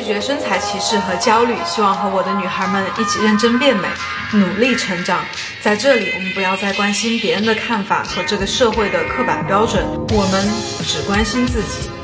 拒绝身材歧视和焦虑，希望和我的女孩们一起认真变美，努力成长。在这里，我们不要再关心别人的看法和这个社会的刻板标准，我们只关心自己。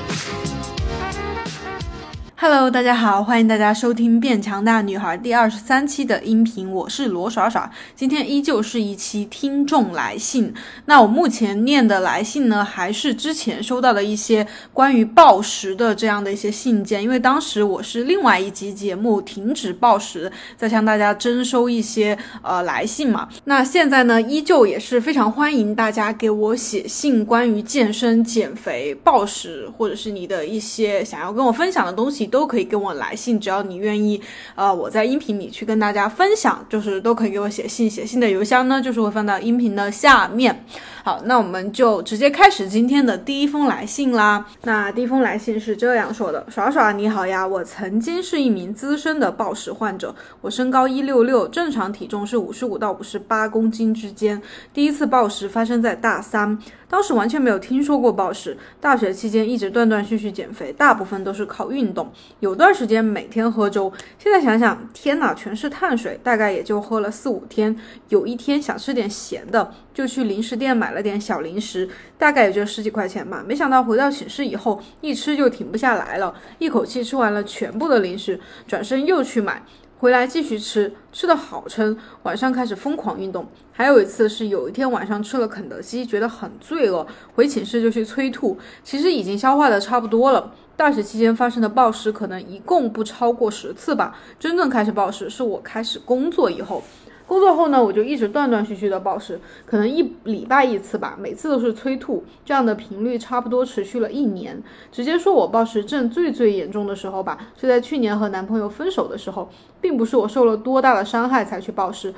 Hello，大家好，欢迎大家收听《变强大女孩》第二十三期的音频，我是罗耍耍。今天依旧是一期听众来信。那我目前念的来信呢，还是之前收到的一些关于暴食的这样的一些信件。因为当时我是另外一集节目停止暴食，在向大家征收一些呃来信嘛。那现在呢，依旧也是非常欢迎大家给我写信，关于健身、减肥、暴食，或者是你的一些想要跟我分享的东西。都可以跟我来信，只要你愿意，呃，我在音频里去跟大家分享，就是都可以给我写信。写信的邮箱呢，就是会放到音频的下面。好，那我们就直接开始今天的第一封来信啦。那第一封来信是这样说的：耍耍你好呀，我曾经是一名资深的暴食患者，我身高一六六，正常体重是五十五到五十八公斤之间。第一次暴食发生在大三。当时完全没有听说过暴食，大学期间一直断断续续减肥，大部分都是靠运动，有段时间每天喝粥。现在想想，天哪，全是碳水，大概也就喝了四五天。有一天想吃点咸的，就去零食店买了点小零食，大概也就十几块钱吧。没想到回到寝室以后，一吃就停不下来了，一口气吃完了全部的零食，转身又去买。回来继续吃，吃的好撑，晚上开始疯狂运动。还有一次是有一天晚上吃了肯德基，觉得很罪恶，回寝室就去催吐，其实已经消化的差不多了。大学期间发生的暴食可能一共不超过十次吧，真正开始暴食是我开始工作以后。工作后呢，我就一直断断续续的暴食，可能一礼拜一次吧，每次都是催吐，这样的频率差不多持续了一年。直接说我暴食症最最严重的时候吧，是在去年和男朋友分手的时候，并不是我受了多大的伤害才去暴食。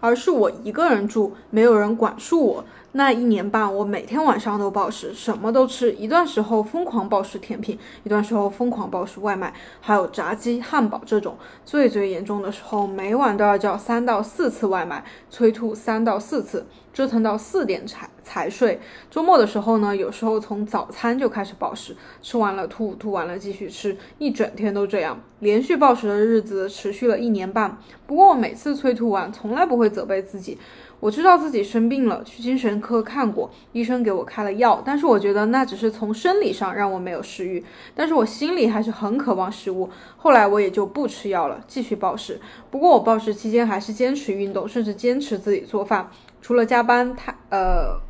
而是我一个人住，没有人管束我。那一年半，我每天晚上都暴食，什么都吃。一段时候疯狂暴食甜品，一段时候疯狂暴食外卖，还有炸鸡、汉堡这种。最最严重的时候，每晚都要叫三到四次外卖，催吐三到四次。折腾到四点才才睡。周末的时候呢，有时候从早餐就开始暴食，吃完了吐，吐完了继续吃，一整天都这样，连续暴食的日子持续了一年半。不过我每次催吐完，从来不会责备自己。我知道自己生病了，去精神科看过，医生给我开了药，但是我觉得那只是从生理上让我没有食欲，但是我心里还是很渴望食物。后来我也就不吃药了，继续暴食。不过我暴食期间还是坚持运动，甚至坚持自己做饭。除了加班太呃，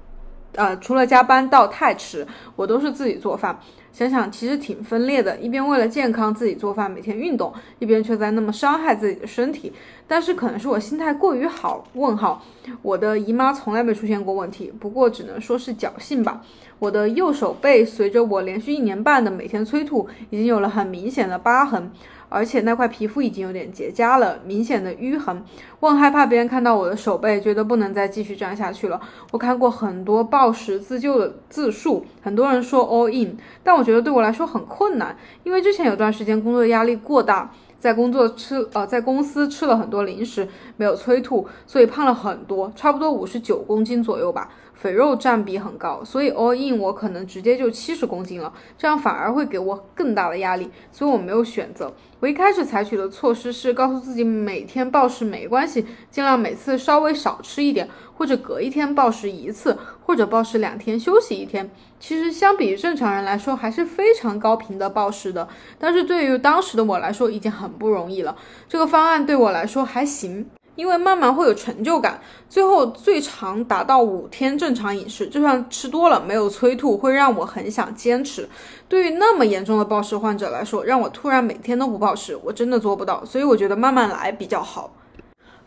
呃，除了加班到太迟，我都是自己做饭。想想其实挺分裂的，一边为了健康自己做饭，每天运动，一边却在那么伤害自己的身体。但是可能是我心态过于好。问号，我的姨妈从来没出现过问题，不过只能说是侥幸吧。我的右手背随着我连续一年半的每天催吐，已经有了很明显的疤痕。而且那块皮肤已经有点结痂了，明显的淤痕。我很害怕别人看到我的手背，觉得不能再继续这样下去了。我看过很多暴食自救的自述，很多人说 all in，但我觉得对我来说很困难，因为之前有段时间工作压力过大，在工作吃呃在公司吃了很多零食，没有催吐，所以胖了很多，差不多五十九公斤左右吧。肥肉占比很高，所以 all in 我可能直接就七十公斤了，这样反而会给我更大的压力，所以我没有选择。我一开始采取的措施是告诉自己每天暴食没关系，尽量每次稍微少吃一点，或者隔一天暴食一次，或者暴食两天休息一天。其实相比于正常人来说，还是非常高频的暴食的，但是对于当时的我来说已经很不容易了。这个方案对我来说还行。因为慢慢会有成就感，最后最长达到五天正常饮食，就算吃多了没有催吐，会让我很想坚持。对于那么严重的暴食患者来说，让我突然每天都不暴食，我真的做不到。所以我觉得慢慢来比较好。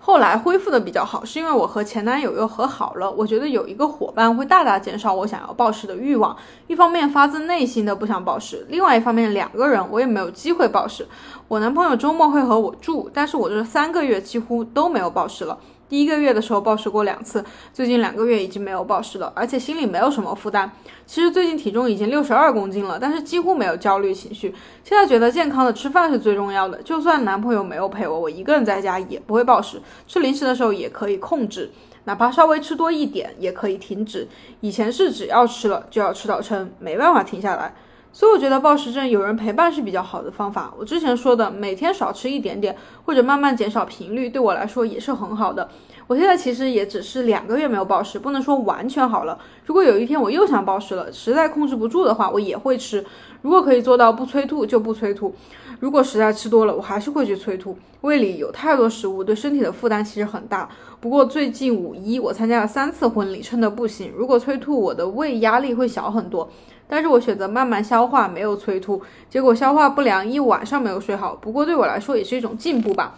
后来恢复的比较好，是因为我和前男友又和好了。我觉得有一个伙伴会大大减少我想要暴食的欲望。一方面发自内心的不想暴食，另外一方面两个人我也没有机会暴食。我男朋友周末会和我住，但是我这三个月几乎都没有暴食了。第一个月的时候暴食过两次，最近两个月已经没有暴食了，而且心里没有什么负担。其实最近体重已经六十二公斤了，但是几乎没有焦虑情绪。现在觉得健康的吃饭是最重要的，就算男朋友没有陪我，我一个人在家也不会暴食。吃零食的时候也可以控制，哪怕稍微吃多一点也可以停止。以前是只要吃了就要吃到撑，没办法停下来。所以我觉得暴食症有人陪伴是比较好的方法。我之前说的每天少吃一点点，或者慢慢减少频率，对我来说也是很好的。我现在其实也只是两个月没有暴食，不能说完全好了。如果有一天我又想暴食了，实在控制不住的话，我也会吃。如果可以做到不催吐就不催吐，如果实在吃多了，我还是会去催吐。胃里有太多食物，对身体的负担其实很大。不过最近五一我参加了三次婚礼，撑得不行。如果催吐，我的胃压力会小很多。但是我选择慢慢消化，没有催吐，结果消化不良，一晚上没有睡好。不过对我来说也是一种进步吧。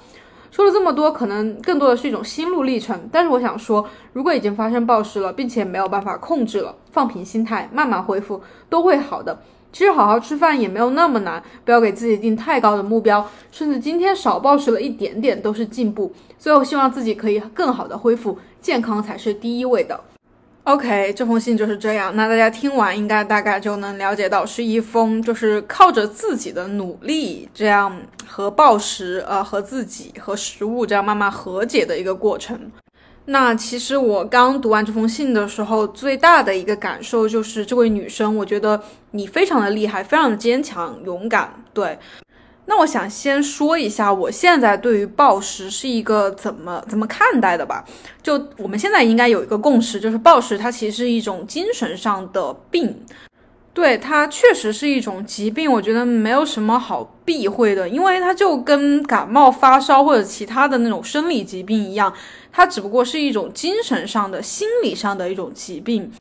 说了这么多，可能更多的是一种心路历程。但是我想说，如果已经发生暴食了，并且没有办法控制了，放平心态，慢慢恢复，都会好的。其实好好吃饭也没有那么难，不要给自己定太高的目标，甚至今天少暴食了一点点都是进步。最后希望自己可以更好的恢复，健康才是第一位的。OK，这封信就是这样。那大家听完应该大概就能了解到，是一封就是靠着自己的努力，这样和暴食，呃，和自己和食物这样慢慢和解的一个过程。那其实我刚读完这封信的时候，最大的一个感受就是，这位女生，我觉得你非常的厉害，非常的坚强、勇敢，对。那我想先说一下，我现在对于暴食是一个怎么怎么看待的吧？就我们现在应该有一个共识，就是暴食它其实是一种精神上的病，对它确实是一种疾病。我觉得没有什么好避讳的，因为它就跟感冒、发烧或者其他的那种生理疾病一样，它只不过是一种精神上的、心理上的一种疾病。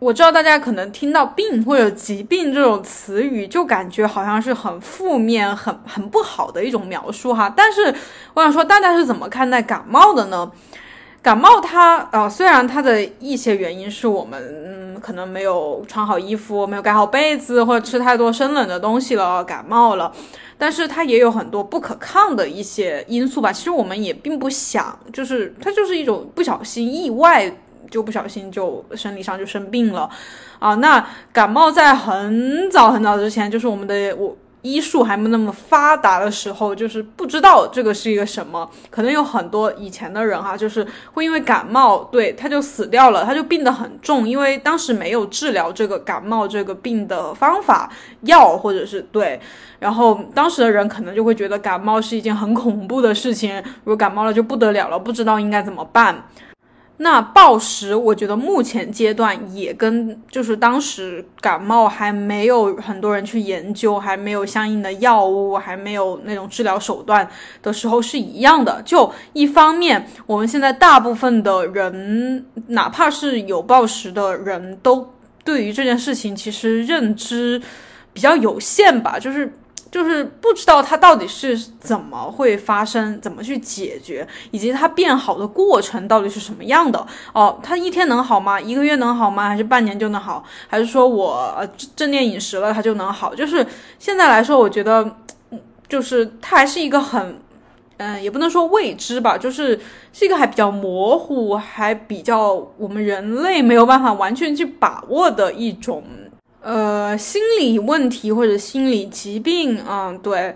我知道大家可能听到病或者疾病这种词语，就感觉好像是很负面、很很不好的一种描述哈。但是我想说，大家是怎么看待感冒的呢？感冒它啊，虽然它的一些原因是我们嗯可能没有穿好衣服、没有盖好被子，或者吃太多生冷的东西了，感冒了。但是它也有很多不可抗的一些因素吧。其实我们也并不想，就是它就是一种不小心意外。就不小心就生理上就生病了，啊，那感冒在很早很早之前，就是我们的我医术还没那么发达的时候，就是不知道这个是一个什么，可能有很多以前的人哈，就是会因为感冒，对他就死掉了，他就病得很重，因为当时没有治疗这个感冒这个病的方法药或者是对，然后当时的人可能就会觉得感冒是一件很恐怖的事情，如果感冒了就不得了了，不知道应该怎么办。那暴食，我觉得目前阶段也跟就是当时感冒还没有很多人去研究，还没有相应的药物，还没有那种治疗手段的时候是一样的。就一方面，我们现在大部分的人，哪怕是有暴食的人都对于这件事情其实认知比较有限吧，就是。就是不知道它到底是怎么会发生，怎么去解决，以及它变好的过程到底是什么样的哦？它一天能好吗？一个月能好吗？还是半年就能好？还是说我正念饮食了它就能好？就是现在来说，我觉得，就是它还是一个很，嗯，也不能说未知吧，就是是一个还比较模糊，还比较我们人类没有办法完全去把握的一种。呃，心理问题或者心理疾病，嗯，对。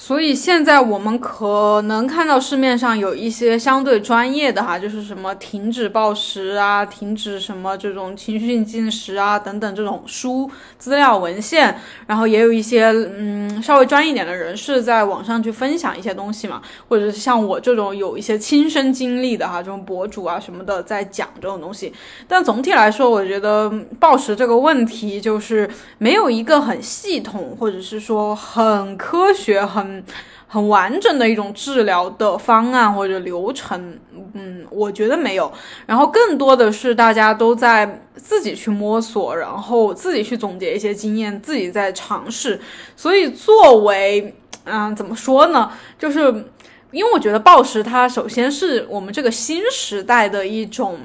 所以现在我们可能看到市面上有一些相对专业的哈，就是什么停止暴食啊，停止什么这种情绪性进食啊等等这种书资料文献，然后也有一些嗯稍微专业点的人士在网上去分享一些东西嘛，或者是像我这种有一些亲身经历的哈，这种博主啊什么的在讲这种东西。但总体来说，我觉得暴食这个问题就是没有一个很系统，或者是说很科学很。嗯，很完整的一种治疗的方案或者流程，嗯，我觉得没有。然后更多的是大家都在自己去摸索，然后自己去总结一些经验，自己在尝试。所以作为，嗯，怎么说呢？就是因为我觉得暴食它首先是我们这个新时代的一种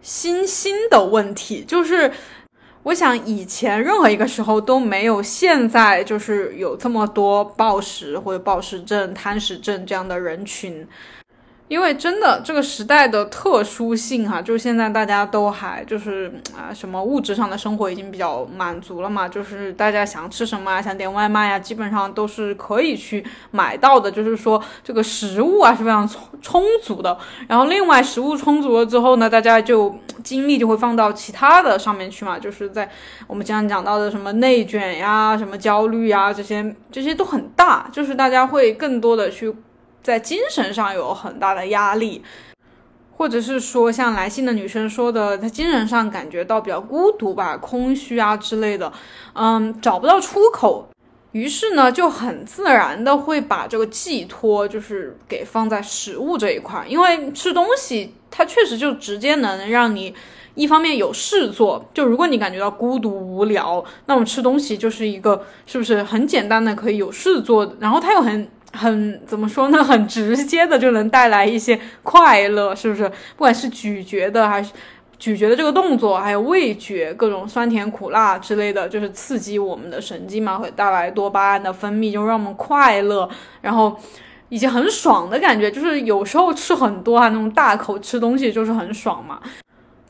新兴的问题，就是。我想以前任何一个时候都没有现在就是有这么多暴食或者暴食症、贪食症这样的人群。因为真的这个时代的特殊性哈，就是现在大家都还就是啊，什么物质上的生活已经比较满足了嘛，就是大家想吃什么啊，想点外卖呀，基本上都是可以去买到的。就是说这个食物啊是非常充充足的。然后另外食物充足了之后呢，大家就精力就会放到其他的上面去嘛，就是在我们经常讲到的什么内卷呀、什么焦虑呀这些，这些都很大，就是大家会更多的去。在精神上有很大的压力，或者是说像来信的女生说的，她精神上感觉到比较孤独吧、空虚啊之类的，嗯，找不到出口，于是呢就很自然的会把这个寄托就是给放在食物这一块，因为吃东西它确实就直接能让你一方面有事做，就如果你感觉到孤独无聊，那么吃东西就是一个是不是很简单的可以有事做，然后它又很。很怎么说呢？很直接的就能带来一些快乐，是不是？不管是咀嚼的还是咀嚼的这个动作，还有味觉，各种酸甜苦辣之类的，就是刺激我们的神经嘛，会带来多巴胺的分泌，就让我们快乐，然后以及很爽的感觉。就是有时候吃很多啊，那种大口吃东西就是很爽嘛。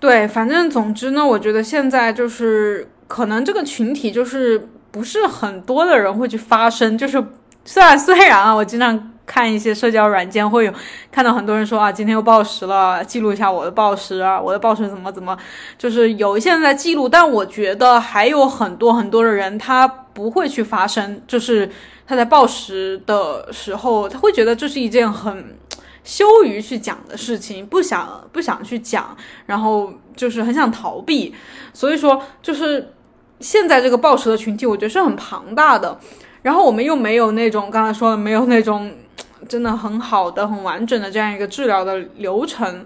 对，反正总之呢，我觉得现在就是可能这个群体就是不是很多的人会去发声，就是。虽然虽然啊，我经常看一些社交软件，会有看到很多人说啊，今天又暴食了，记录一下我的暴食啊，我的暴食怎么怎么，就是有一些人在记录，但我觉得还有很多很多的人他不会去发声，就是他在暴食的时候，他会觉得这是一件很羞于去讲的事情，不想不想去讲，然后就是很想逃避，所以说就是现在这个暴食的群体，我觉得是很庞大的。然后我们又没有那种刚才说的没有那种 真的很好的、很完整的这样一个治疗的流程，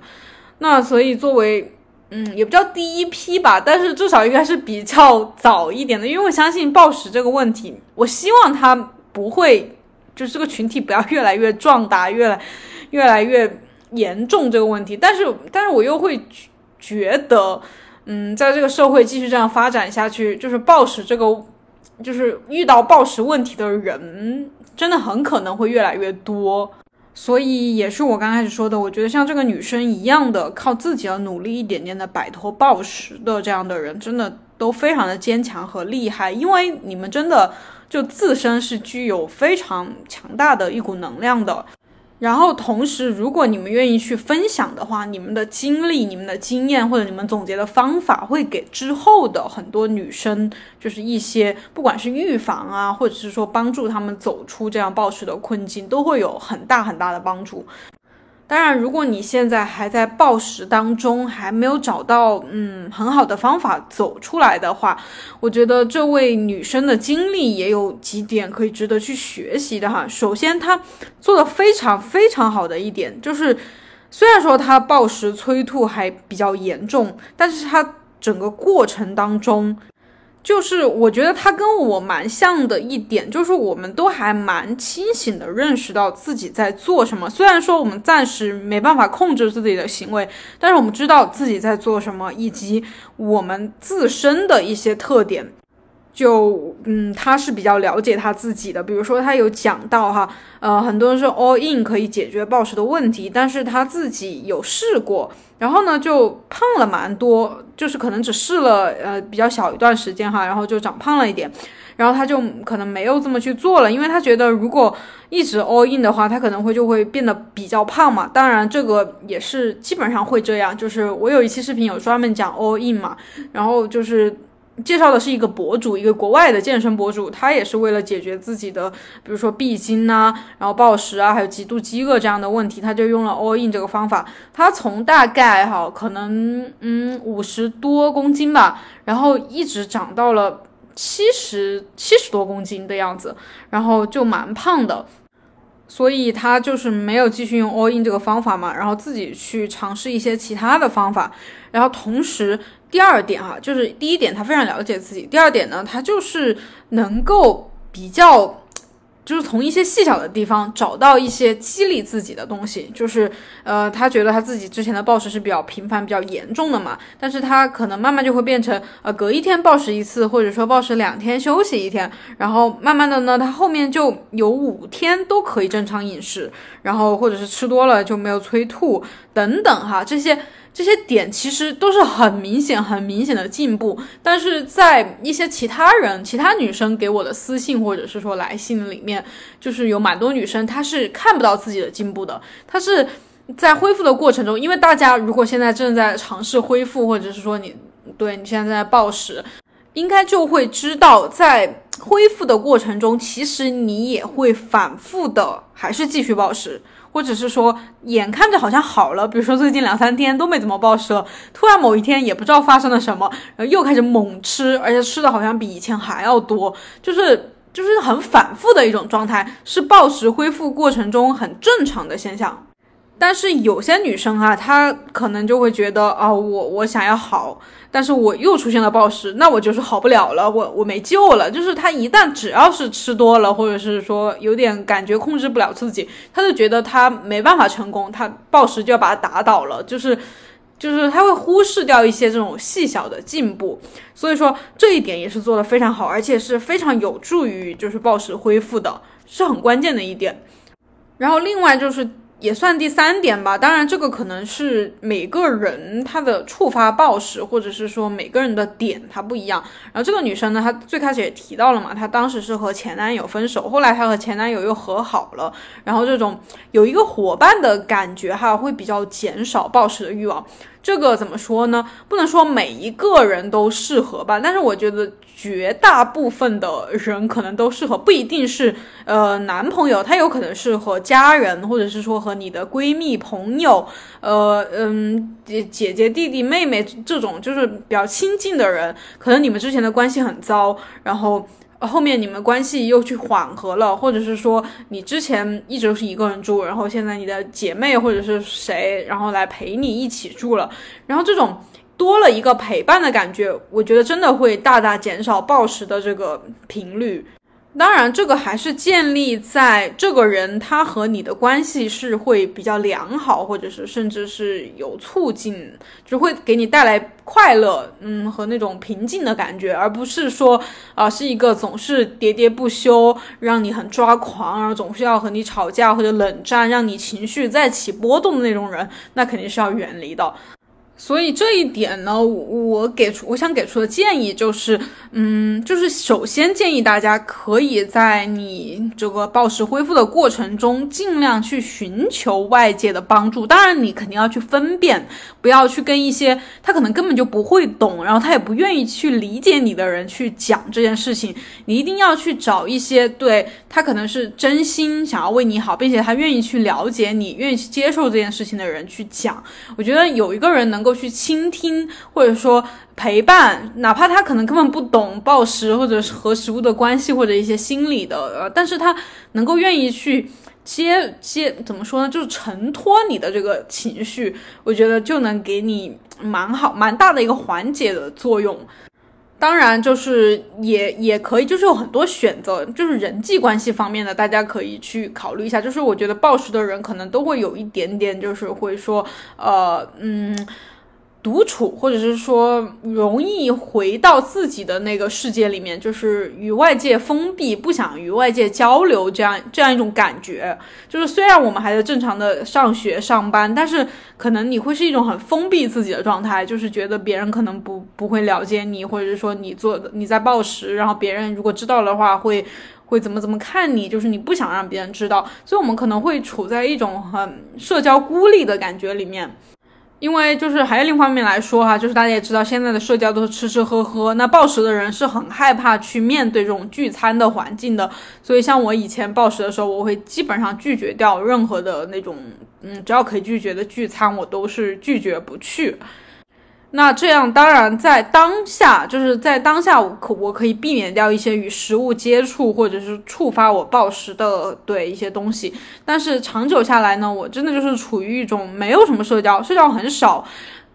那所以作为嗯也不叫第一批吧，但是至少应该是比较早一点的，因为我相信暴食这个问题，我希望它不会就是这个群体不要越来越壮大、越来越来越严重这个问题，但是但是我又会觉得嗯在这个社会继续这样发展下去，就是暴食这个。就是遇到暴食问题的人，真的很可能会越来越多，所以也是我刚开始说的，我觉得像这个女生一样的，靠自己的努力一点点的摆脱暴食的这样的人，真的都非常的坚强和厉害，因为你们真的就自身是具有非常强大的一股能量的。然后同时，如果你们愿意去分享的话，你们的经历、你们的经验或者你们总结的方法，会给之后的很多女生，就是一些不管是预防啊，或者是说帮助他们走出这样暴食的困境，都会有很大很大的帮助。当然，如果你现在还在暴食当中，还没有找到嗯很好的方法走出来的话，我觉得这位女生的经历也有几点可以值得去学习的哈。首先，她做的非常非常好的一点就是，虽然说她暴食催吐还比较严重，但是她整个过程当中。就是我觉得他跟我蛮像的一点，就是我们都还蛮清醒的认识到自己在做什么。虽然说我们暂时没办法控制自己的行为，但是我们知道自己在做什么，以及我们自身的一些特点。就嗯，他是比较了解他自己的。比如说，他有讲到哈，呃，很多人说 all in 可以解决暴食的问题，但是他自己有试过，然后呢就胖了蛮多，就是可能只试了呃比较小一段时间哈，然后就长胖了一点，然后他就可能没有这么去做了，因为他觉得如果一直 all in 的话，他可能会就会变得比较胖嘛。当然，这个也是基本上会这样，就是我有一期视频有专门讲 all in 嘛，然后就是。介绍的是一个博主，一个国外的健身博主，他也是为了解决自己的，比如说闭经呐，然后暴食啊，还有极度饥饿这样的问题，他就用了 all in 这个方法。他从大概哈可能嗯五十多公斤吧，然后一直长到了七十七十多公斤的样子，然后就蛮胖的。所以他就是没有继续用 all in 这个方法嘛，然后自己去尝试一些其他的方法，然后同时。第二点哈，就是第一点，他非常了解自己；第二点呢，他就是能够比较就是从一些细小的地方找到一些激励自己的东西，就是呃，他觉得他自己之前的暴食是比较频繁、比较严重的嘛，但是他可能慢慢就会变成呃，隔一天暴食一次，或者说暴食两天休息一天，然后慢慢的呢，他后面就有五天都可以正常饮食，然后或者是吃多了就没有催吐等等哈，这些。这些点其实都是很明显、很明显的进步，但是在一些其他人、其他女生给我的私信或者是说来信里面，就是有蛮多女生她是看不到自己的进步的。她是在恢复的过程中，因为大家如果现在正在尝试恢复，或者是说你对你现在在暴食，应该就会知道，在恢复的过程中，其实你也会反复的还是继续暴食。或者是说，眼看着好像好了，比如说最近两三天都没怎么暴食了，突然某一天也不知道发生了什么，然后又开始猛吃，而且吃的好像比以前还要多，就是就是很反复的一种状态，是暴食恢复过程中很正常的现象。但是有些女生啊，她可能就会觉得啊，我我想要好，但是我又出现了暴食，那我就是好不了了，我我没救了。就是她一旦只要是吃多了，或者是说有点感觉控制不了自己，她就觉得她没办法成功，她暴食就要把她打倒了。就是就是她会忽视掉一些这种细小的进步，所以说这一点也是做的非常好，而且是非常有助于就是暴食恢复的，是很关键的一点。然后另外就是。也算第三点吧，当然这个可能是每个人他的触发暴食，或者是说每个人的点他不一样。然后这个女生呢，她最开始也提到了嘛，她当时是和前男友分手，后来她和前男友又和好了，然后这种有一个伙伴的感觉哈，会比较减少暴食的欲望。这个怎么说呢？不能说每一个人都适合吧，但是我觉得绝大部分的人可能都适合，不一定是呃男朋友，他有可能是和家人，或者是说和你的闺蜜、朋友，呃嗯姐姐姐、弟弟、妹妹这种就是比较亲近的人，可能你们之前的关系很糟，然后。后面你们关系又去缓和了，或者是说你之前一直都是一个人住，然后现在你的姐妹或者是谁，然后来陪你一起住了，然后这种多了一个陪伴的感觉，我觉得真的会大大减少暴食的这个频率。当然，这个还是建立在这个人他和你的关系是会比较良好，或者是甚至是有促进，就会给你带来快乐，嗯，和那种平静的感觉，而不是说啊是一个总是喋喋不休，让你很抓狂，然后总是要和你吵架或者冷战，让你情绪再起波动的那种人，那肯定是要远离的。所以这一点呢，我给出我想给出的建议就是，嗯，就是首先建议大家可以在你这个暴食恢复的过程中，尽量去寻求外界的帮助。当然，你肯定要去分辨，不要去跟一些他可能根本就不会懂，然后他也不愿意去理解你的人去讲这件事情。你一定要去找一些对他可能是真心想要为你好，并且他愿意去了解你、愿意去接受这件事情的人去讲。我觉得有一个人能能够。去倾听，或者说陪伴，哪怕他可能根本不懂暴食或者是和食物的关系，或者一些心理的，呃，但是他能够愿意去接接，怎么说呢？就是承托你的这个情绪，我觉得就能给你蛮好、蛮大的一个缓解的作用。当然，就是也也可以，就是有很多选择，就是人际关系方面的，大家可以去考虑一下。就是我觉得暴食的人可能都会有一点点，就是会说，呃，嗯。独处，或者是说容易回到自己的那个世界里面，就是与外界封闭，不想与外界交流，这样这样一种感觉。就是虽然我们还在正常的上学上班，但是可能你会是一种很封闭自己的状态，就是觉得别人可能不不会了解你，或者是说你做的你在暴食，然后别人如果知道的话会会怎么怎么看你，就是你不想让别人知道，所以我们可能会处在一种很社交孤立的感觉里面。因为就是还有另一方面来说哈，就是大家也知道，现在的社交都是吃吃喝喝，那暴食的人是很害怕去面对这种聚餐的环境的，所以像我以前暴食的时候，我会基本上拒绝掉任何的那种，嗯，只要可以拒绝的聚餐，我都是拒绝不去。那这样当然在当下，就是在当下，我可我可以避免掉一些与食物接触或者是触发我暴食的对一些东西。但是长久下来呢，我真的就是处于一种没有什么社交，社交很少，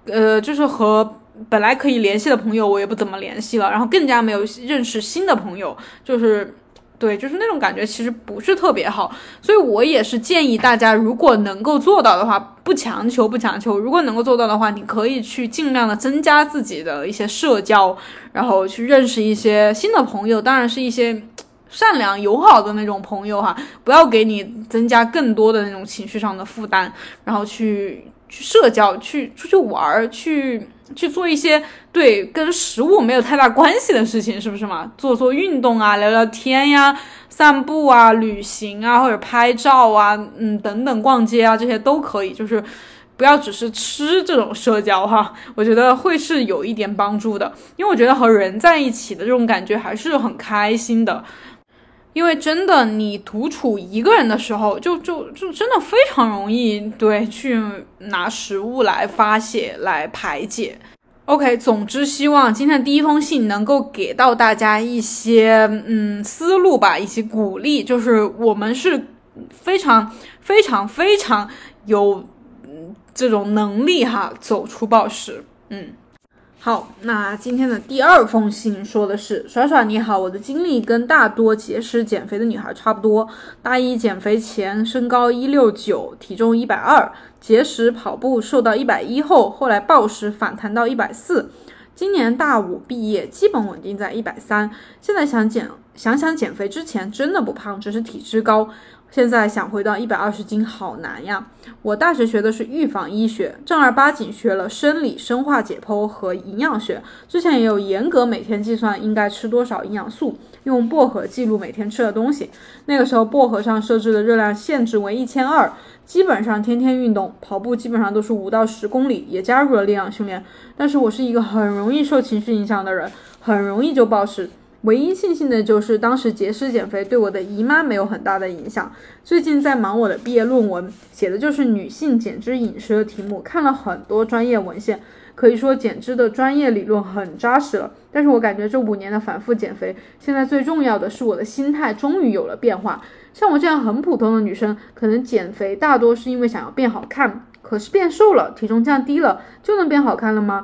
呃，就是和本来可以联系的朋友，我也不怎么联系了，然后更加没有认识新的朋友，就是对，就是那种感觉其实不是特别好。所以我也是建议大家，如果能够做到的话，不强求，不强求。如果能够做到的话，你可以去尽量的增加自己的一些社交，然后去认识一些新的朋友，当然是一些。善良友好的那种朋友哈，不要给你增加更多的那种情绪上的负担，然后去去社交，去出去玩儿，去去做一些对跟食物没有太大关系的事情，是不是嘛？做做运动啊，聊聊天呀，散步啊，旅行啊，或者拍照啊，嗯，等等，逛街啊，这些都可以，就是不要只是吃这种社交哈，我觉得会是有一点帮助的，因为我觉得和人在一起的这种感觉还是很开心的。因为真的，你独处一个人的时候，就就就真的非常容易对去拿食物来发泄、来排解。OK，总之希望今天的第一封信能够给到大家一些嗯思路吧，一些鼓励。就是我们是非常非常非常有这种能力哈，走出暴食。嗯。好，那今天的第二封信说的是，耍耍你好，我的经历跟大多节食减肥的女孩差不多。大一减肥前身高一六九，体重一百二，节食跑步瘦到一百一后，后来暴食反弹到一百四。今年大五毕业，基本稳定在一百三。现在想减，想想减肥之前真的不胖，只是体质高。现在想回到一百二十斤好难呀！我大学学的是预防医学，正儿八经学了生理、生化解剖和营养学。之前也有严格每天计算应该吃多少营养素，用薄荷记录每天吃的东西。那个时候薄荷上设置的热量限制为一千二，基本上天天运动，跑步基本上都是五到十公里，也加入了力量训练。但是我是一个很容易受情绪影响的人，很容易就暴食。唯一庆幸的就是当时节食减肥对我的姨妈没有很大的影响。最近在忙我的毕业论文，写的就是女性减脂饮食的题目，看了很多专业文献，可以说减脂的专业理论很扎实了。但是我感觉这五年的反复减肥，现在最重要的是我的心态终于有了变化。像我这样很普通的女生，可能减肥大多是因为想要变好看，可是变瘦了，体重降低了，就能变好看了吗？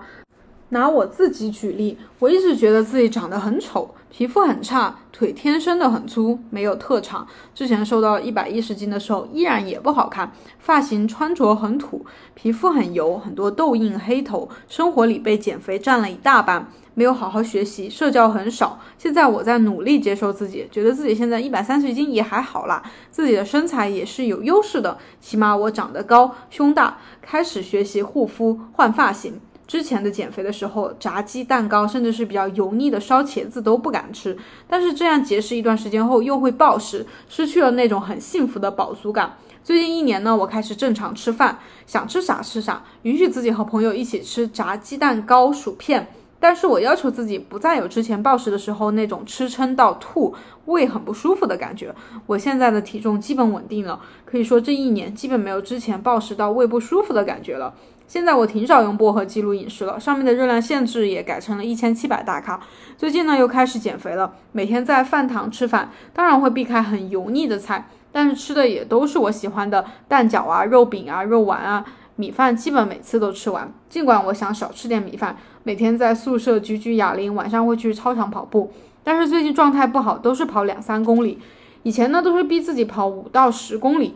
拿我自己举例，我一直觉得自己长得很丑。皮肤很差，腿天生的很粗，没有特长。之前瘦到一百一十斤的时候，依然也不好看。发型、穿着很土，皮肤很油，很多痘印、黑头。生活里被减肥占了一大半，没有好好学习，社交很少。现在我在努力接受自己，觉得自己现在一百三十斤也还好啦，自己的身材也是有优势的，起码我长得高，胸大。开始学习护肤，换发型。之前的减肥的时候，炸鸡、蛋糕，甚至是比较油腻的烧茄子都不敢吃。但是这样节食一段时间后，又会暴食，失去了那种很幸福的饱足感。最近一年呢，我开始正常吃饭，想吃啥吃啥，允许自己和朋友一起吃炸鸡蛋糕、薯片。但是我要求自己不再有之前暴食的时候那种吃撑到吐、胃很不舒服的感觉。我现在的体重基本稳定了，可以说这一年基本没有之前暴食到胃不舒服的感觉了。现在我挺少用薄荷记录饮食了，上面的热量限制也改成了一千七百大卡。最近呢又开始减肥了，每天在饭堂吃饭，当然会避开很油腻的菜，但是吃的也都是我喜欢的蛋饺啊、肉饼啊、肉丸啊，米饭基本每次都吃完。尽管我想少吃点米饭，每天在宿舍举举哑铃，晚上会去操场跑步，但是最近状态不好，都是跑两三公里。以前呢都是逼自己跑五到十公里。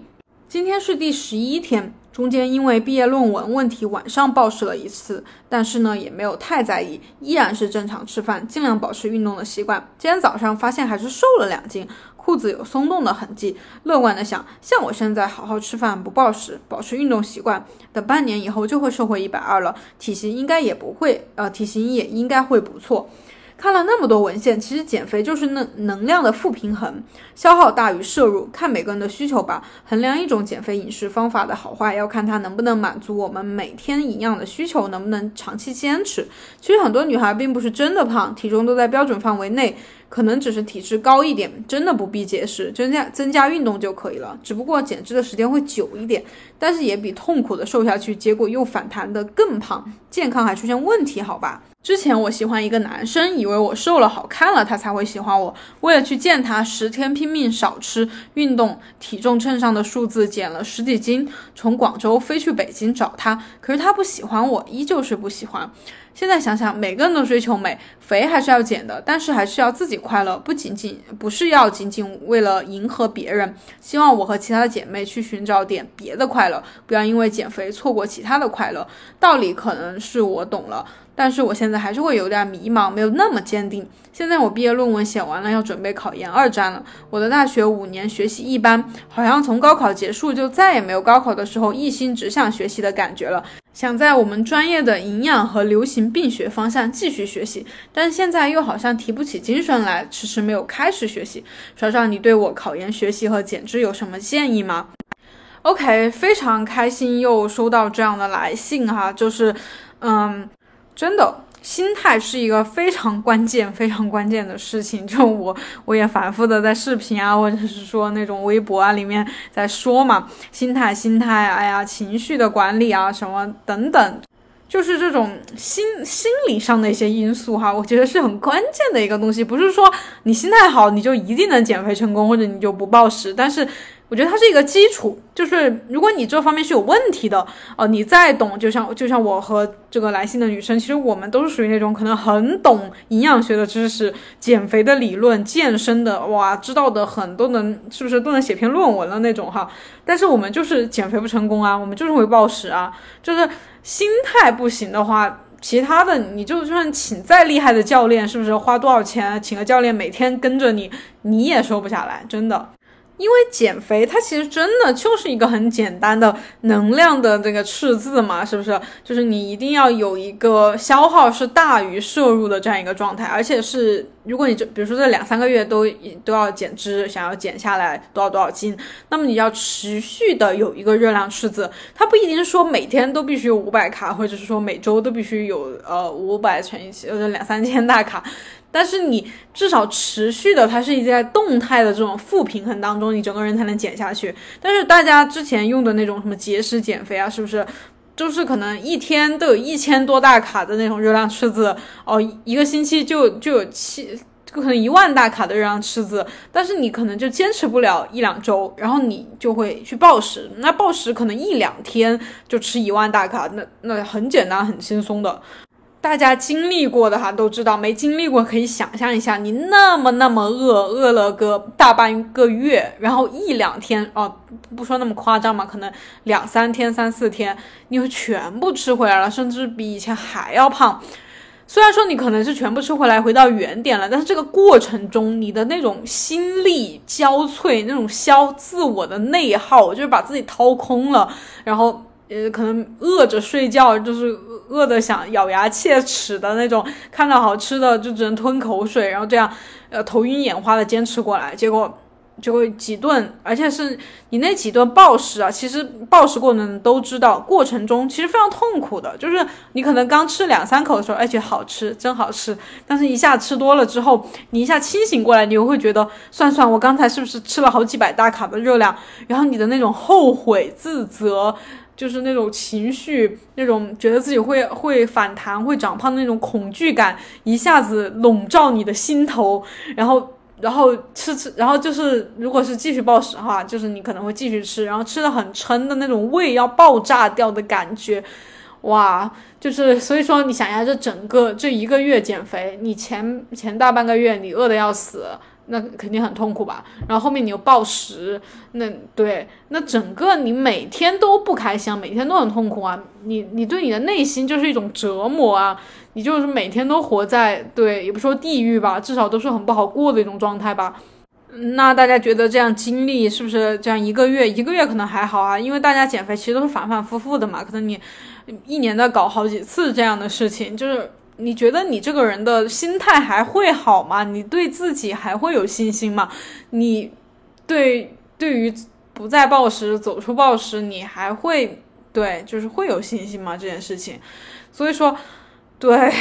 今天是第十一天。中间因为毕业论文问题晚上暴食了一次，但是呢也没有太在意，依然是正常吃饭，尽量保持运动的习惯。今天早上发现还是瘦了两斤，裤子有松动的痕迹。乐观的想，像我现在好好吃饭，不暴食，保持运动习惯，等半年以后就会瘦回一百二了，体型应该也不会，呃，体型也应该会不错。看了那么多文献，其实减肥就是能能量的负平衡，消耗大于摄入，看每个人的需求吧。衡量一种减肥饮食方法的好坏，要看它能不能满足我们每天营养的需求，能不能长期坚持。其实很多女孩并不是真的胖，体重都在标准范围内。可能只是体质高一点，真的不必节食，增加增加运动就可以了。只不过减脂的时间会久一点，但是也比痛苦的瘦下去，结果又反弹的更胖，健康还出现问题，好吧？之前我喜欢一个男生，以为我瘦了好看了，他才会喜欢我。为了去见他，十天拼命少吃、运动，体重秤上的数字减了十几斤，从广州飞去北京找他，可是他不喜欢我，依旧是不喜欢。现在想想，每个人都追求美，肥还是要减的，但是还是要自己快乐，不仅仅不是要仅仅为了迎合别人。希望我和其他的姐妹去寻找点别的快乐，不要因为减肥错过其他的快乐。道理可能是我懂了。但是我现在还是会有点迷茫，没有那么坚定。现在我毕业论文写完了，要准备考研二战了。我的大学五年学习一般，好像从高考结束就再也没有高考的时候一心只想学习的感觉了。想在我们专业的营养和流行病学方向继续学习，但现在又好像提不起精神来，迟迟没有开始学习。爽爽，你对我考研学习和减脂有什么建议吗？OK，非常开心又收到这样的来信哈，就是，嗯。真的，心态是一个非常关键、非常关键的事情。就我，我也反复的在视频啊，或者是说那种微博啊里面在说嘛，心态、心态，哎呀，情绪的管理啊，什么等等，就是这种心心理上的一些因素哈，我觉得是很关键的一个东西。不是说你心态好，你就一定能减肥成功，或者你就不暴食，但是。我觉得它是一个基础，就是如果你这方面是有问题的，哦，你再懂，就像就像我和这个来信的女生，其实我们都是属于那种可能很懂营养学的知识、减肥的理论、健身的，哇，知道的很多能是不是都能写篇论文了那种哈。但是我们就是减肥不成功啊，我们就是会暴食啊，就是心态不行的话，其他的你就算请再厉害的教练，是不是花多少钱请个教练每天跟着你，你也瘦不下来，真的。因为减肥，它其实真的就是一个很简单的能量的这个赤字嘛，是不是？就是你一定要有一个消耗是大于摄入的这样一个状态，而且是如果你这比如说这两三个月都都要减脂，想要减下来多少多少斤，那么你要持续的有一个热量赤字，它不一定是说每天都必须有五百卡，或者是说每周都必须有呃五百乘以呃两三千大卡。但是你至少持续的，它是一在动态的这种负平衡当中，你整个人才能减下去。但是大家之前用的那种什么节食减肥啊，是不是就是可能一天都有一千多大卡的那种热量赤字哦，一个星期就就有七，可能一万大卡的热量赤字，但是你可能就坚持不了一两周，然后你就会去暴食。那暴食可能一两天就吃一万大卡，那那很简单很轻松的。大家经历过的哈都知道，没经历过可以想象一下，你那么那么饿，饿了个大半个月，然后一两天哦，不说那么夸张嘛，可能两三天、三四天，你会全部吃回来了，甚至比以前还要胖。虽然说你可能是全部吃回来，回到原点了，但是这个过程中，你的那种心力交瘁，那种消自我的内耗，就是把自己掏空了，然后。呃，可能饿着睡觉，就是饿的想咬牙切齿的那种，看到好吃的就只能吞口水，然后这样，呃，头晕眼花的坚持过来，结果就会几顿，而且是你那几顿暴食啊，其实暴食过程都知道，过程中其实非常痛苦的，就是你可能刚吃两三口的时候，哎，觉得好吃，真好吃，但是一下吃多了之后，你一下清醒过来，你又会觉得，算算我刚才是不是吃了好几百大卡的热量，然后你的那种后悔自责。就是那种情绪，那种觉得自己会会反弹、会长胖的那种恐惧感，一下子笼罩你的心头，然后，然后吃吃，然后就是，如果是继续暴食的话，就是你可能会继续吃，然后吃的很撑的那种胃要爆炸掉的感觉，哇，就是所以说，你想一下，这整个这一个月减肥，你前前大半个月你饿的要死。那肯定很痛苦吧，然后后面你又暴食，那对，那整个你每天都不开心，每天都很痛苦啊，你你对你的内心就是一种折磨啊，你就是每天都活在对，也不说地狱吧，至少都是很不好过的一种状态吧。那大家觉得这样经历是不是这样一个月，一个月可能还好啊，因为大家减肥其实都是反反复复的嘛，可能你一年的搞好几次这样的事情，就是。你觉得你这个人的心态还会好吗？你对自己还会有信心吗？你对对于不再暴食、走出暴食，你还会对就是会有信心吗？这件事情，所以说，对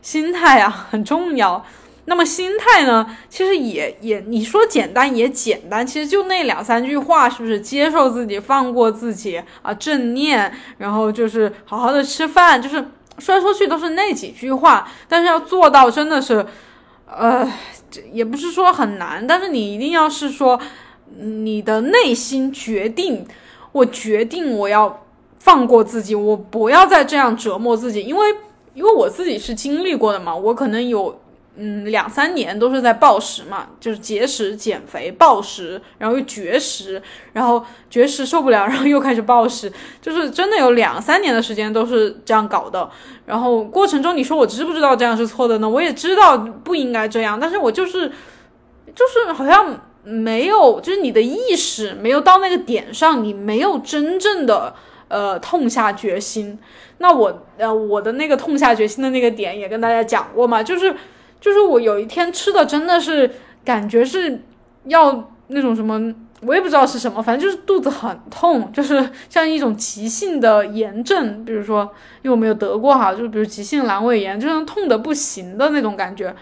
心态啊很重要。那么心态呢，其实也也你说简单也简单，其实就那两三句话，是不是接受自己、放过自己啊？正念，然后就是好好的吃饭，就是。说来说去都是那几句话，但是要做到真的是，呃，也不是说很难，但是你一定要是说，你的内心决定，我决定我要放过自己，我不要再这样折磨自己，因为因为我自己是经历过的嘛，我可能有。嗯，两三年都是在暴食嘛，就是节食减肥，暴食，然后又绝食，然后绝食受不了，然后又开始暴食，就是真的有两三年的时间都是这样搞的。然后过程中，你说我知不知道这样是错的呢？我也知道不应该这样，但是我就是，就是好像没有，就是你的意识没有到那个点上，你没有真正的呃痛下决心。那我呃我的那个痛下决心的那个点也跟大家讲过嘛，就是。就是我有一天吃的真的是感觉是要那种什么，我也不知道是什么，反正就是肚子很痛，就是像一种急性的炎症，比如说因为我没有得过哈，就比如急性阑尾炎，就是痛的不行的那种感觉。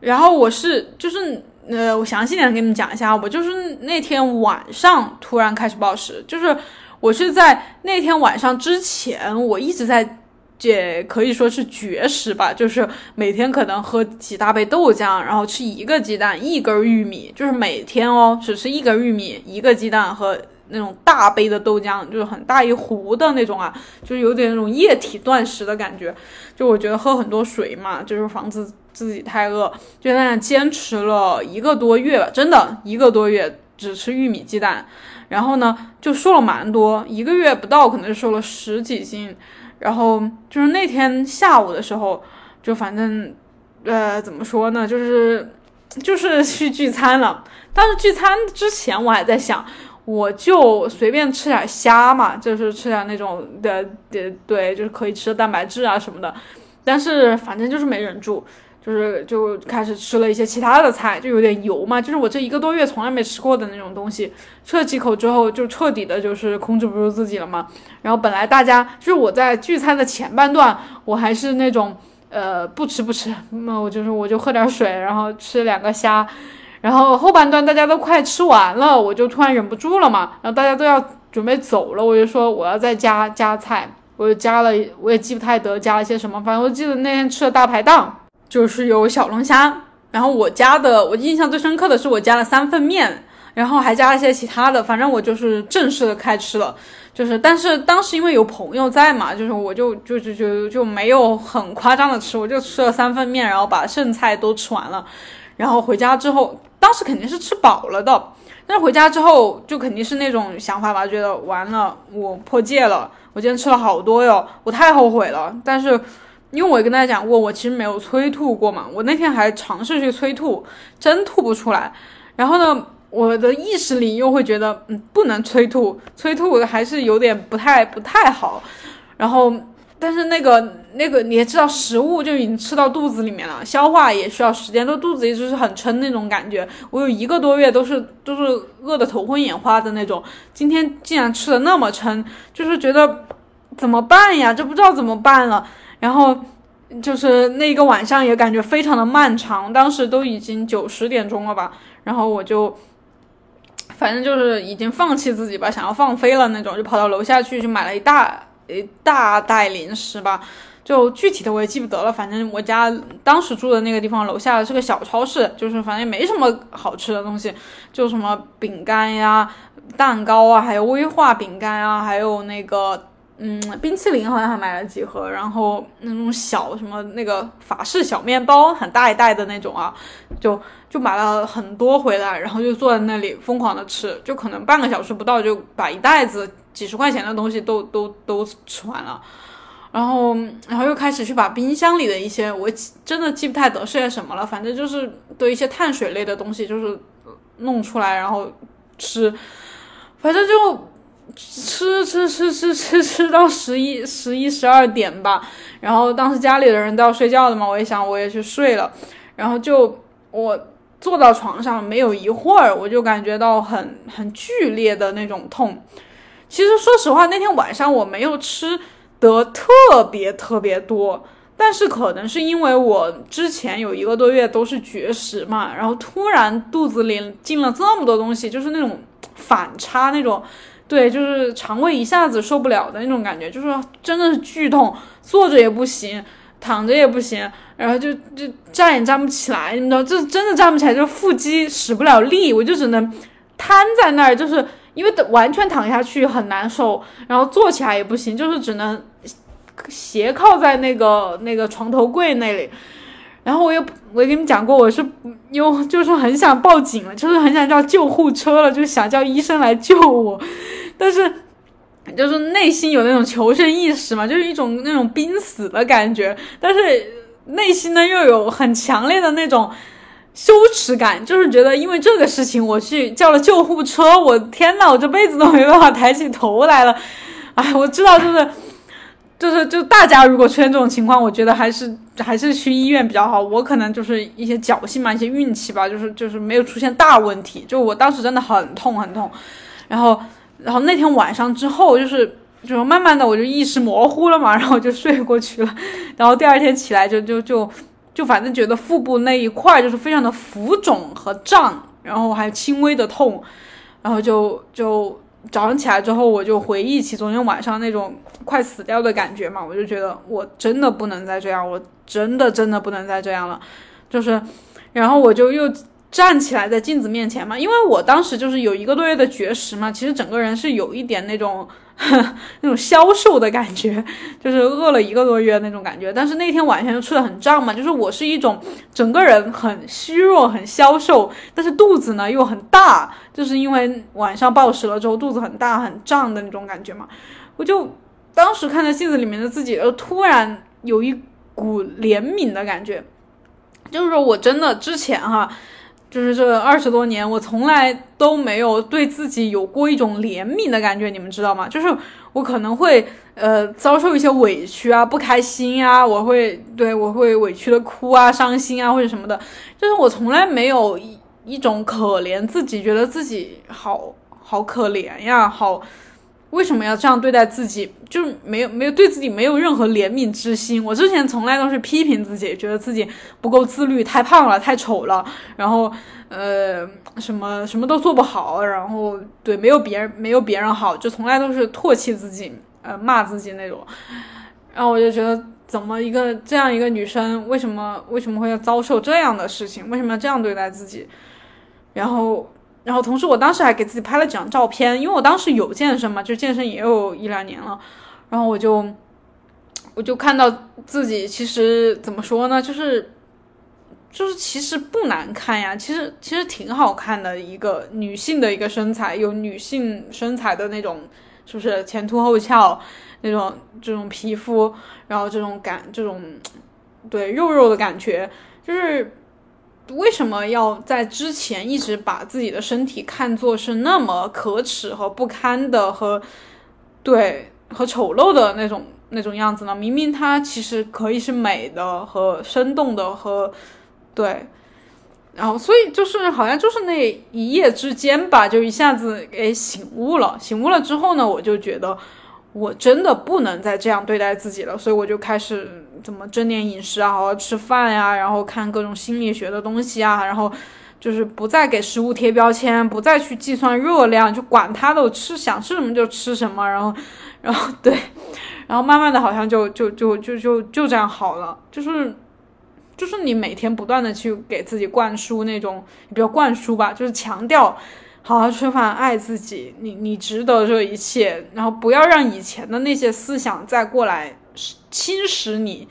然后我是就是呃，我详细点给你们讲一下，我就是那天晚上突然开始暴食，就是我是在那天晚上之前，我一直在。这可以说是绝食吧，就是每天可能喝几大杯豆浆，然后吃一个鸡蛋，一根玉米，就是每天哦，只吃一根玉米，一个鸡蛋和那种大杯的豆浆，就是很大一壶的那种啊，就是有点那种液体断食的感觉。就我觉得喝很多水嘛，就是防止自己太饿，就在那坚持了一个多月吧，真的一个多月只吃玉米鸡蛋，然后呢就瘦了蛮多，一个月不到可能就瘦了十几斤。然后就是那天下午的时候，就反正，呃，怎么说呢，就是就是去聚餐了。但是聚餐之前，我还在想，我就随便吃点虾嘛，就是吃点那种的，对对，就是可以吃的蛋白质啊什么的。但是反正就是没忍住。就是就开始吃了一些其他的菜，就有点油嘛，就是我这一个多月从来没吃过的那种东西。吃了几口之后，就彻底的就是控制不住自己了嘛。然后本来大家就是我在聚餐的前半段，我还是那种呃不吃不吃，那我就是我就喝点水，然后吃两个虾。然后后半段大家都快吃完了，我就突然忍不住了嘛。然后大家都要准备走了，我就说我要再加加菜，我就加了，我也记不太得加了些什么，反正我记得那天吃了大排档。就是有小龙虾，然后我加的，我印象最深刻的是我加了三份面，然后还加了一些其他的，反正我就是正式的开吃了，就是但是当时因为有朋友在嘛，就是我就就就就就没有很夸张的吃，我就吃了三份面，然后把剩菜都吃完了，然后回家之后，当时肯定是吃饱了的，但是回家之后就肯定是那种想法吧，觉得完了，我破戒了，我今天吃了好多哟，我太后悔了，但是。因为我跟大家讲过，我其实没有催吐过嘛。我那天还尝试去催吐，真吐不出来。然后呢，我的意识里又会觉得，嗯，不能催吐，催吐还是有点不太不太好。然后，但是那个那个你也知道，食物就已经吃到肚子里面了，消化也需要时间，都肚子一直是很撑那种感觉。我有一个多月都是都是饿得头昏眼花的那种。今天竟然吃的那么撑，就是觉得怎么办呀？这不知道怎么办了。然后就是那一个晚上也感觉非常的漫长，当时都已经九十点钟了吧，然后我就反正就是已经放弃自己吧，想要放飞了那种，就跑到楼下去就买了一大一大袋零食吧，就具体的我也记不得了，反正我家当时住的那个地方楼下是个小超市，就是反正也没什么好吃的东西，就什么饼干呀、蛋糕啊，还有威化饼干啊，还有那个。嗯，冰淇淋好像还买了几盒，然后那种小什么那个法式小面包，很大一袋的那种啊，就就买了很多回来，然后就坐在那里疯狂的吃，就可能半个小时不到就把一袋子几十块钱的东西都都都吃完了，然后然后又开始去把冰箱里的一些我真的记不太得是些什么了，反正就是的一些碳水类的东西，就是弄出来然后吃，反正就。吃吃吃吃吃吃到十一十一十二点吧，然后当时家里的人都要睡觉的嘛，我也想我也去睡了，然后就我坐到床上没有一会儿，我就感觉到很很剧烈的那种痛。其实说实话，那天晚上我没有吃得特别特别多，但是可能是因为我之前有一个多月都是绝食嘛，然后突然肚子里进了这么多东西，就是那种反差那种。对，就是肠胃一下子受不了的那种感觉，就是真的是剧痛，坐着也不行，躺着也不行，然后就就站也站不起来，你知道，这真的站不起来，就是腹肌使不了力，我就只能瘫在那儿，就是因为完全躺下去很难受，然后坐起来也不行，就是只能斜靠在那个那个床头柜那里。然后我又我跟你们讲过，我是又就是很想报警了，就是很想叫救护车了，就想叫医生来救我，但是就是内心有那种求生意识嘛，就是一种那种濒死的感觉，但是内心呢又有很强烈的那种羞耻感，就是觉得因为这个事情我去叫了救护车，我天呐，我这辈子都没办法抬起头来了，哎，我知道就是。就是就大家如果出现这种情况，我觉得还是还是去医院比较好。我可能就是一些侥幸嘛，一些运气吧，就是就是没有出现大问题。就我当时真的很痛很痛，然后然后那天晚上之后，就是就是慢慢的我就意识模糊了嘛，然后就睡过去了。然后第二天起来就就就就反正觉得腹部那一块就是非常的浮肿和胀，然后还有轻微的痛，然后就就。早上起来之后，我就回忆起昨天晚上那种快死掉的感觉嘛，我就觉得我真的不能再这样，我真的真的不能再这样了，就是，然后我就又。站起来在镜子面前嘛，因为我当时就是有一个多月的绝食嘛，其实整个人是有一点那种 那种消瘦的感觉，就是饿了一个多月那种感觉。但是那天晚上又吃的很胀嘛，就是我是一种整个人很虚弱、很消瘦，但是肚子呢又很大，就是因为晚上暴食了之后肚子很大很胀的那种感觉嘛。我就当时看着镜子里面的自己，呃，突然有一股怜悯的感觉，就是说我真的之前哈。就是这二十多年，我从来都没有对自己有过一种怜悯的感觉，你们知道吗？就是我可能会呃遭受一些委屈啊、不开心啊，我会对我会委屈的哭啊、伤心啊或者什么的，就是我从来没有一一种可怜自己，觉得自己好好可怜呀，好。为什么要这样对待自己？就没有没有对自己没有任何怜悯之心。我之前从来都是批评自己，觉得自己不够自律，太胖了，太丑了，然后呃什么什么都做不好，然后对没有别人没有别人好，就从来都是唾弃自己，呃骂自己那种。然后我就觉得，怎么一个这样一个女生，为什么为什么会要遭受这样的事情？为什么要这样对待自己？然后。然后同时，我当时还给自己拍了几张照片，因为我当时有健身嘛，就健身也有一两年了。然后我就，我就看到自己其实怎么说呢，就是，就是其实不难看呀，其实其实挺好看的一个女性的一个身材，有女性身材的那种，是不是前凸后翘那种这种皮肤，然后这种感这种对肉肉的感觉，就是。为什么要在之前一直把自己的身体看作是那么可耻和不堪的和对和丑陋的那种那种样子呢？明明它其实可以是美的和生动的和对，然后所以就是好像就是那一夜之间吧，就一下子给醒悟了。醒悟了之后呢，我就觉得。我真的不能再这样对待自己了，所以我就开始怎么正念饮食啊，好好吃饭呀，然后看各种心理学的东西啊，然后就是不再给食物贴标签，不再去计算热量，就管它的，吃想吃什么就吃什么，然后，然后对，然后慢慢的好像就就就就就就这样好了，就是就是你每天不断的去给自己灌输那种，也不要灌输吧，就是强调。好好吃饭，爱自己，你你值得这一切，然后不要让以前的那些思想再过来侵蚀你，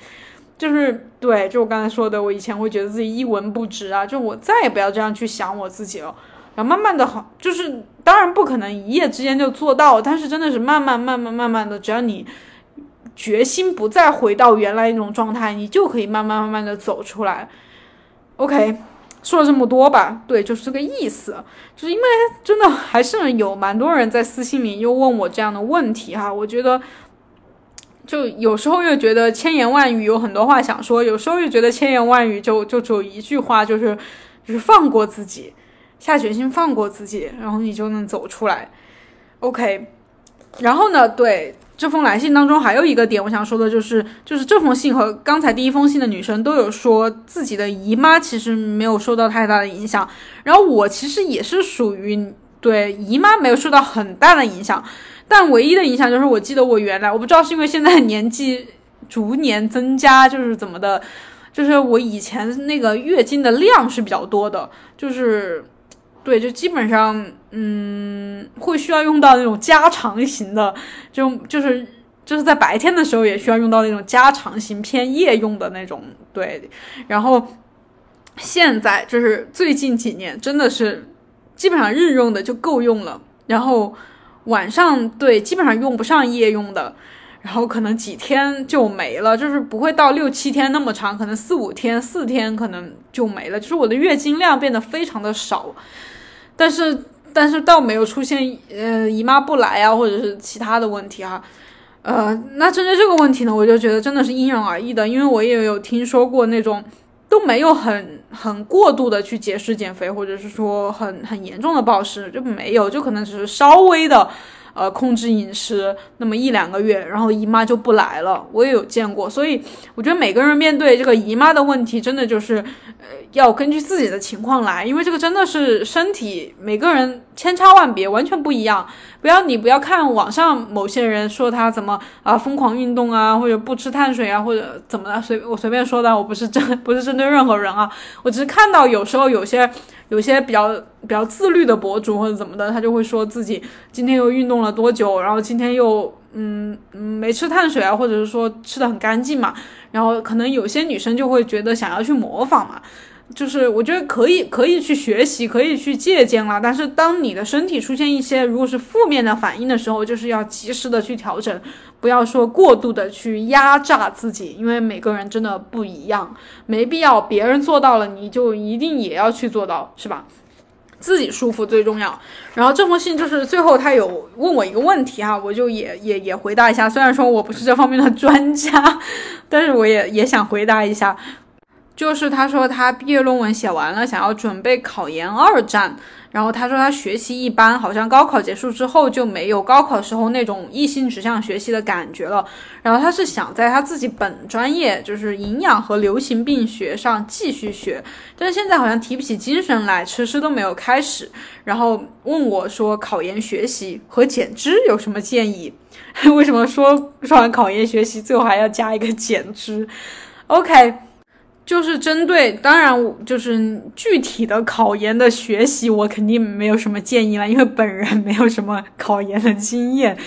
就是对，就我刚才说的，我以前会觉得自己一文不值啊，就我再也不要这样去想我自己了，然后慢慢的好，就是当然不可能一夜之间就做到，但是真的是慢慢慢慢慢慢的，只要你决心不再回到原来那种状态，你就可以慢慢慢慢的走出来，OK。说了这么多吧，对，就是这个意思。就是因为真的还是有蛮多人在私信里又问我这样的问题哈，我觉得就有时候又觉得千言万语有很多话想说，有时候又觉得千言万语就就只有一句话，就是就是放过自己，下决心放过自己，然后你就能走出来。OK，然后呢，对。这封来信当中还有一个点，我想说的就是，就是这封信和刚才第一封信的女生都有说自己的姨妈其实没有受到太大的影响，然后我其实也是属于对姨妈没有受到很大的影响，但唯一的影响就是我记得我原来我不知道是因为现在年纪逐年增加，就是怎么的，就是我以前那个月经的量是比较多的，就是。对，就基本上，嗯，会需要用到那种加长型的，就就是就是在白天的时候也需要用到那种加长型偏夜用的那种，对。然后现在就是最近几年，真的是基本上日用的就够用了，然后晚上对基本上用不上夜用的。然后可能几天就没了，就是不会到六七天那么长，可能四五天、四天可能就没了。就是我的月经量变得非常的少，但是但是倒没有出现呃姨妈不来啊，或者是其他的问题啊。呃，那针对这个问题呢，我就觉得真的是因人而异的，因为我也有听说过那种都没有很很过度的去节食减肥，或者是说很很严重的暴食就没有，就可能只是稍微的。呃，控制饮食那么一两个月，然后姨妈就不来了，我也有见过，所以我觉得每个人面对这个姨妈的问题，真的就是，呃，要根据自己的情况来，因为这个真的是身体每个人千差万别，完全不一样。不要你不要看网上某些人说他怎么啊疯狂运动啊，或者不吃碳水啊，或者怎么的，随我随便说的，我不是针 不是针对任何人啊，我只是看到有时候有些。有些比较比较自律的博主或者怎么的，他就会说自己今天又运动了多久，然后今天又嗯嗯没吃碳水啊，或者是说吃的很干净嘛，然后可能有些女生就会觉得想要去模仿嘛。就是我觉得可以可以去学习，可以去借鉴了。但是当你的身体出现一些如果是负面的反应的时候，就是要及时的去调整，不要说过度的去压榨自己，因为每个人真的不一样，没必要别人做到了你就一定也要去做到，是吧？自己舒服最重要。然后这封信就是最后他有问我一个问题哈，我就也也也回答一下。虽然说我不是这方面的专家，但是我也也想回答一下。就是他说他毕业论文写完了，想要准备考研二战。然后他说他学习一般，好像高考结束之后就没有高考时候那种一心只想学习的感觉了。然后他是想在他自己本专业，就是营养和流行病学上继续学，但是现在好像提不起精神来，迟迟都没有开始。然后问我说考研学习和减脂有什么建议？为什么说说完考研学习最后还要加一个减脂？OK。就是针对，当然就是具体的考研的学习，我肯定没有什么建议了，因为本人没有什么考研的经验。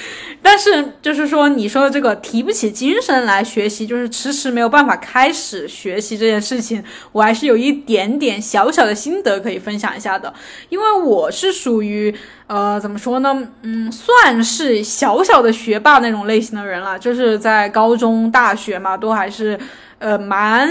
但是就是说，你说的这个提不起精神来学习，就是迟迟没有办法开始学习这件事情，我还是有一点点小小的心得可以分享一下的。因为我是属于呃，怎么说呢？嗯，算是小小的学霸那种类型的人了，就是在高中、大学嘛，都还是。呃，蛮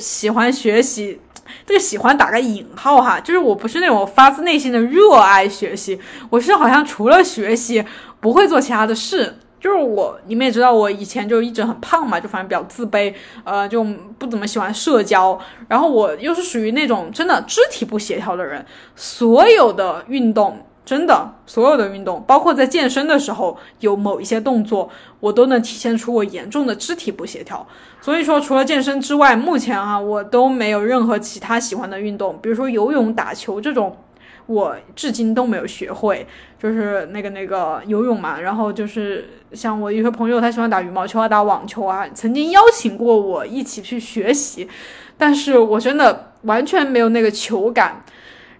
喜欢学习，这个喜欢打个引号哈，就是我不是那种发自内心的热爱学习，我是好像除了学习不会做其他的事。就是我，你们也知道，我以前就一直很胖嘛，就反正比较自卑，呃，就不怎么喜欢社交。然后我又是属于那种真的肢体不协调的人，所有的运动。真的，所有的运动，包括在健身的时候，有某一些动作，我都能体现出我严重的肢体不协调。所以说，除了健身之外，目前啊，我都没有任何其他喜欢的运动，比如说游泳、打球这种，我至今都没有学会。就是那个那个游泳嘛，然后就是像我有些朋友，他喜欢打羽毛球啊、打网球啊，曾经邀请过我一起去学习，但是我真的完全没有那个球感。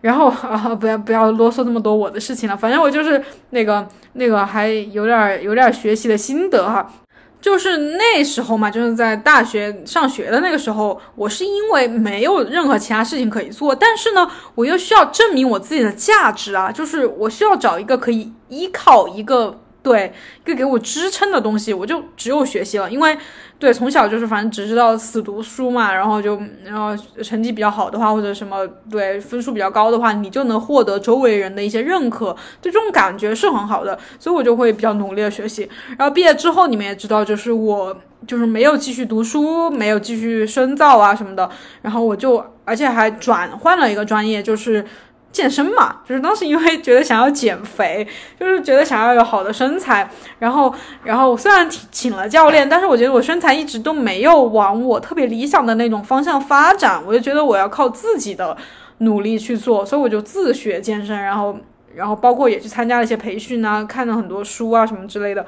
然后啊，不要不要啰嗦那么多我的事情了，反正我就是那个那个还有点有点学习的心得哈，就是那时候嘛，就是在大学上学的那个时候，我是因为没有任何其他事情可以做，但是呢，我又需要证明我自己的价值啊，就是我需要找一个可以依靠一个。对，一个给我支撑的东西，我就只有学习了。因为，对，从小就是反正只知道死读书嘛，然后就，然后成绩比较好的话，或者什么，对，分数比较高的话，你就能获得周围人的一些认可，对，这种感觉是很好的，所以我就会比较努力的学习。然后毕业之后，你们也知道，就是我就是没有继续读书，没有继续深造啊什么的，然后我就，而且还转换了一个专业，就是。健身嘛，就是当时因为觉得想要减肥，就是觉得想要有好的身材，然后，然后虽然请了教练，但是我觉得我身材一直都没有往我特别理想的那种方向发展，我就觉得我要靠自己的努力去做，所以我就自学健身，然后，然后包括也去参加了一些培训啊，看了很多书啊什么之类的，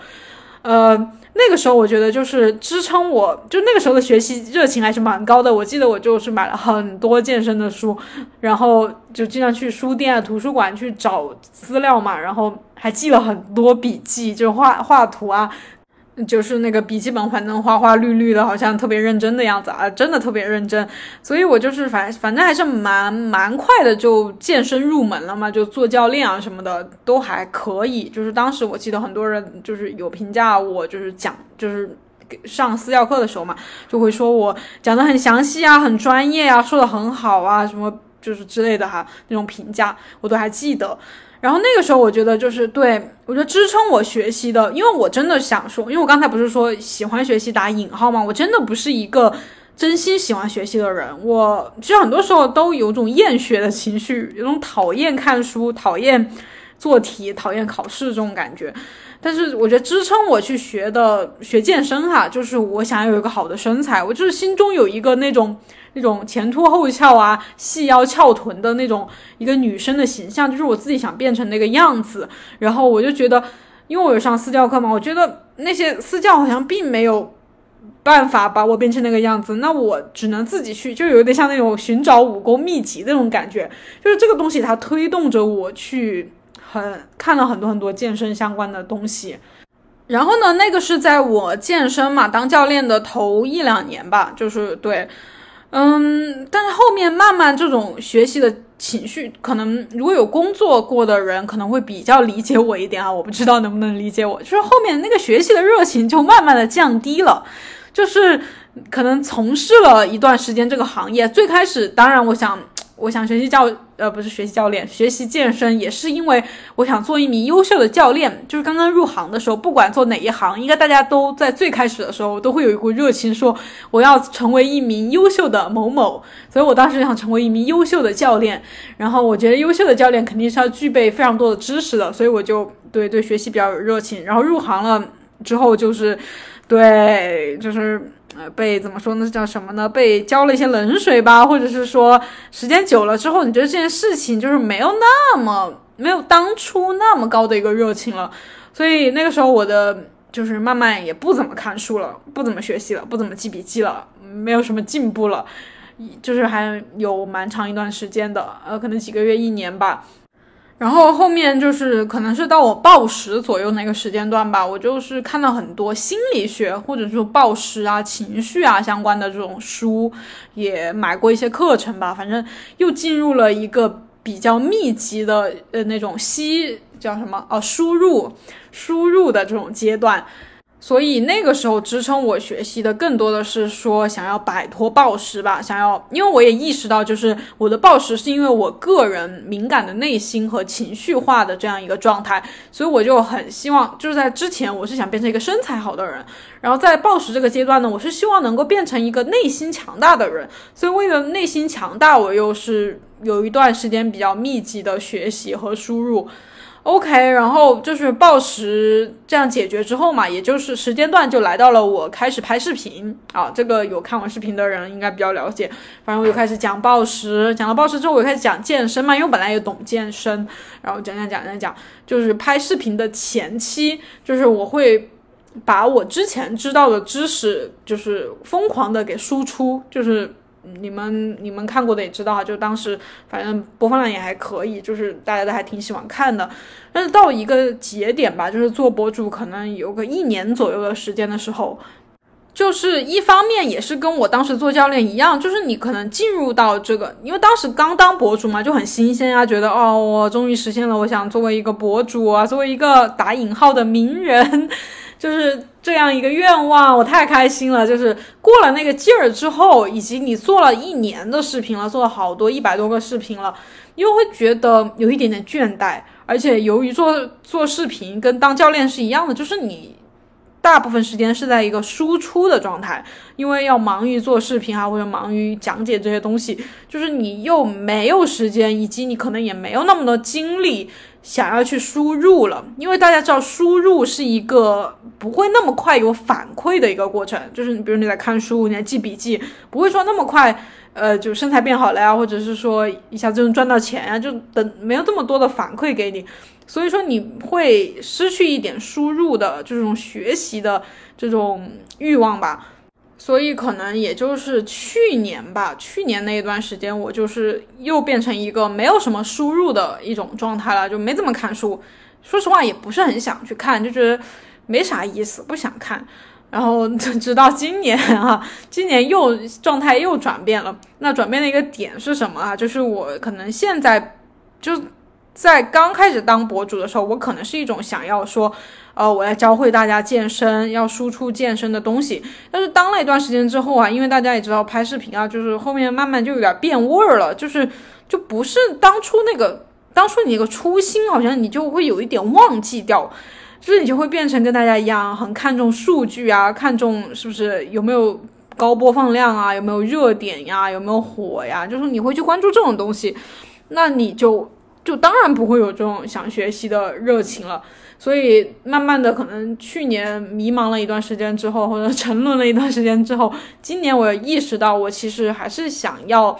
呃。那个时候我觉得就是支撑我，就那个时候的学习热情还是蛮高的。我记得我就是买了很多健身的书，然后就经常去书店啊、图书馆去找资料嘛，然后还记了很多笔记，就画画图啊。就是那个笔记本，反正花花绿绿的，好像特别认真的样子啊，真的特别认真。所以我就是反反正还是蛮蛮快的就健身入门了嘛，就做教练啊什么的都还可以。就是当时我记得很多人就是有评价我，就是讲就是上私教课的时候嘛，就会说我讲的很详细啊，很专业啊，说的很好啊，什么就是之类的哈，那种评价我都还记得。然后那个时候，我觉得就是对我觉得支撑我学习的，因为我真的想说，因为我刚才不是说喜欢学习打引号吗？我真的不是一个真心喜欢学习的人，我其实很多时候都有种厌学的情绪，有种讨厌看书、讨厌做题、讨厌考试这种感觉。但是我觉得支撑我去学的学健身哈，就是我想要有一个好的身材，我就是心中有一个那种。那种前凸后翘啊，细腰翘臀的那种一个女生的形象，就是我自己想变成那个样子。然后我就觉得，因为我有上私教课嘛，我觉得那些私教好像并没有办法把我变成那个样子，那我只能自己去，就有点像那种寻找武功秘籍那种感觉。就是这个东西它推动着我去很看了很多很多健身相关的东西。然后呢，那个是在我健身嘛当教练的头一两年吧，就是对。嗯，但是后面慢慢这种学习的情绪，可能如果有工作过的人，可能会比较理解我一点啊。我不知道能不能理解我，就是后面那个学习的热情就慢慢的降低了，就是可能从事了一段时间这个行业，最开始当然我想。我想学习教，呃，不是学习教练，学习健身也是因为我想做一名优秀的教练。就是刚刚入行的时候，不管做哪一行，应该大家都在最开始的时候都会有一股热情，说我要成为一名优秀的某某。所以我当时想成为一名优秀的教练，然后我觉得优秀的教练肯定是要具备非常多的知识的，所以我就对对学习比较有热情。然后入行了之后，就是对，就是。呃，被怎么说呢？叫什么呢？被浇了一些冷水吧，或者是说，时间久了之后，你觉得这件事情就是没有那么没有当初那么高的一个热情了。所以那个时候，我的就是慢慢也不怎么看书了，不怎么学习了，不怎么记笔记了，没有什么进步了，就是还有蛮长一段时间的，呃，可能几个月、一年吧。然后后面就是可能是到我暴食左右那个时间段吧，我就是看到很多心理学或者说暴食啊、情绪啊相关的这种书，也买过一些课程吧。反正又进入了一个比较密集的呃那种吸叫什么哦输入输入的这种阶段。所以那个时候支撑我学习的更多的是说想要摆脱暴食吧，想要，因为我也意识到，就是我的暴食是因为我个人敏感的内心和情绪化的这样一个状态，所以我就很希望，就是在之前我是想变成一个身材好的人，然后在暴食这个阶段呢，我是希望能够变成一个内心强大的人，所以为了内心强大，我又是有一段时间比较密集的学习和输入。OK，然后就是暴食这样解决之后嘛，也就是时间段就来到了我开始拍视频啊。这个有看我视频的人应该比较了解。反正我就开始讲暴食，讲了暴食之后，我就开始讲健身嘛，因为我本来也懂健身，然后讲讲讲讲讲，就是拍视频的前期，就是我会把我之前知道的知识，就是疯狂的给输出，就是。你们你们看过的也知道哈，就当时反正播放量也还可以，就是大家都还挺喜欢看的。但是到一个节点吧，就是做博主可能有个一年左右的时间的时候，就是一方面也是跟我当时做教练一样，就是你可能进入到这个，因为当时刚当博主嘛，就很新鲜啊，觉得哦，我终于实现了我想作为一个博主啊，作为一个打引号的名人。就是这样一个愿望，我太开心了。就是过了那个劲儿之后，以及你做了一年的视频了，做了好多一百多个视频了，又会觉得有一点点倦怠。而且由于做做视频跟当教练是一样的，就是你大部分时间是在一个输出的状态，因为要忙于做视频啊，或者忙于讲解这些东西，就是你又没有时间，以及你可能也没有那么多精力。想要去输入了，因为大家知道输入是一个不会那么快有反馈的一个过程，就是你比如你在看书，你在记笔记，不会说那么快，呃，就身材变好了呀，或者是说一下就能赚到钱呀，就等没有这么多的反馈给你，所以说你会失去一点输入的这种学习的这种欲望吧。所以可能也就是去年吧，去年那一段时间，我就是又变成一个没有什么输入的一种状态了，就没怎么看书。说实话，也不是很想去看，就觉得没啥意思，不想看。然后 直到今年啊，今年又状态又转变了。那转变的一个点是什么啊？就是我可能现在就在刚开始当博主的时候，我可能是一种想要说，呃，我要教会大家健身，要输出健身的东西。但是当了一段时间之后啊，因为大家也知道拍视频啊，就是后面慢慢就有点变味儿了，就是就不是当初那个当初你那个初心，好像你就会有一点忘记掉。就是你就会变成跟大家一样，很看重数据啊，看重是不是有没有高播放量啊，有没有热点呀，有没有火呀，就是你会去关注这种东西，那你就就当然不会有这种想学习的热情了。所以慢慢的，可能去年迷茫了一段时间之后，或者沉沦了一段时间之后，今年我意识到，我其实还是想要，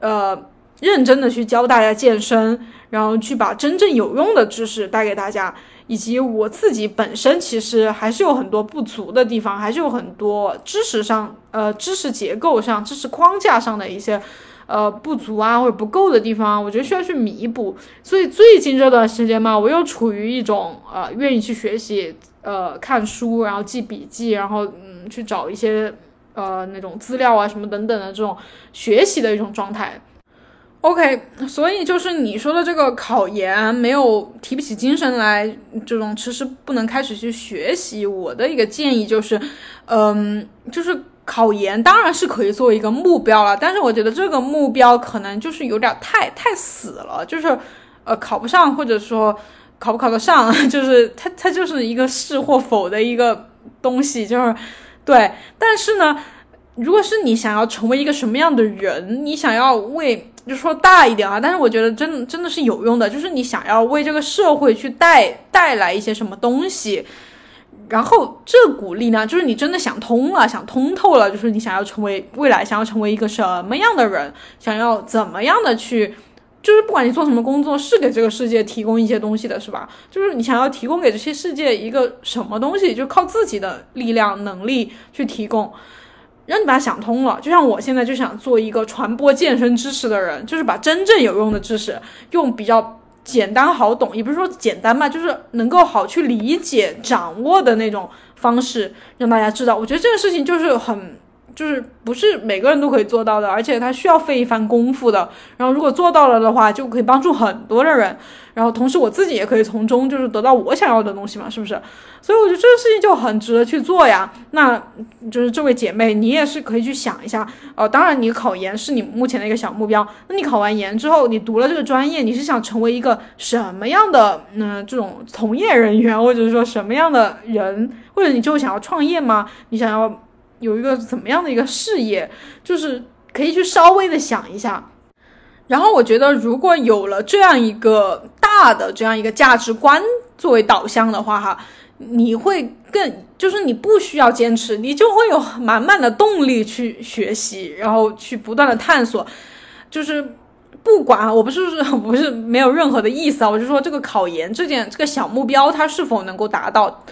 呃，认真的去教大家健身，然后去把真正有用的知识带给大家。以及我自己本身其实还是有很多不足的地方，还是有很多知识上、呃知识结构上、知识框架上的一些呃不足啊或者不够的地方，我觉得需要去弥补。所以最近这段时间嘛，我又处于一种呃愿意去学习、呃看书，然后记笔记，然后嗯去找一些呃那种资料啊什么等等的这种学习的一种状态。OK，所以就是你说的这个考研没有提不起精神来，这种迟迟不能开始去学习。我的一个建议就是，嗯，就是考研当然是可以作为一个目标了，但是我觉得这个目标可能就是有点太太死了，就是呃考不上或者说考不考得上，就是它它就是一个是或否的一个东西，就是对。但是呢，如果是你想要成为一个什么样的人，你想要为就说大一点啊，但是我觉得真真的是有用的，就是你想要为这个社会去带带来一些什么东西，然后这股力量就是你真的想通了，想通透了，就是你想要成为未来想要成为一个什么样的人，想要怎么样的去，就是不管你做什么工作，是给这个世界提供一些东西的，是吧？就是你想要提供给这些世界一个什么东西，就靠自己的力量能力去提供。让你把它想通了，就像我现在就想做一个传播健身知识的人，就是把真正有用的知识用比较简单好懂，也不是说简单吧，就是能够好去理解、掌握的那种方式让大家知道。我觉得这个事情就是很。就是不是每个人都可以做到的，而且它需要费一番功夫的。然后如果做到了的话，就可以帮助很多的人。然后同时我自己也可以从中就是得到我想要的东西嘛，是不是？所以我觉得这个事情就很值得去做呀。那就是这位姐妹，你也是可以去想一下。呃，当然你考研是你目前的一个小目标。那你考完研之后，你读了这个专业，你是想成为一个什么样的嗯这种从业人员，或者说什么样的人？或者你就想要创业吗？你想要？有一个怎么样的一个事业，就是可以去稍微的想一下。然后我觉得，如果有了这样一个大的这样一个价值观作为导向的话，哈，你会更就是你不需要坚持，你就会有满满的动力去学习，然后去不断的探索。就是不管我不是 不是没有任何的意思啊，我就说这个考研这件这个小目标，它是否能够达到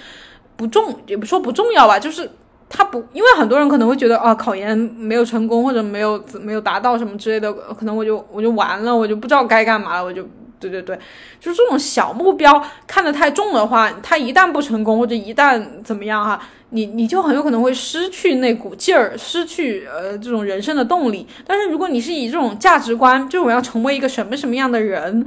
不重也不说不重要吧，就是。他不，因为很多人可能会觉得啊，考研没有成功或者没有没有达到什么之类的，可能我就我就完了，我就不知道该干嘛了，我就对对对，就是这种小目标看得太重的话，他一旦不成功或者一旦怎么样哈，你你就很有可能会失去那股劲儿，失去呃这种人生的动力。但是如果你是以这种价值观，就我要成为一个什么什么样的人。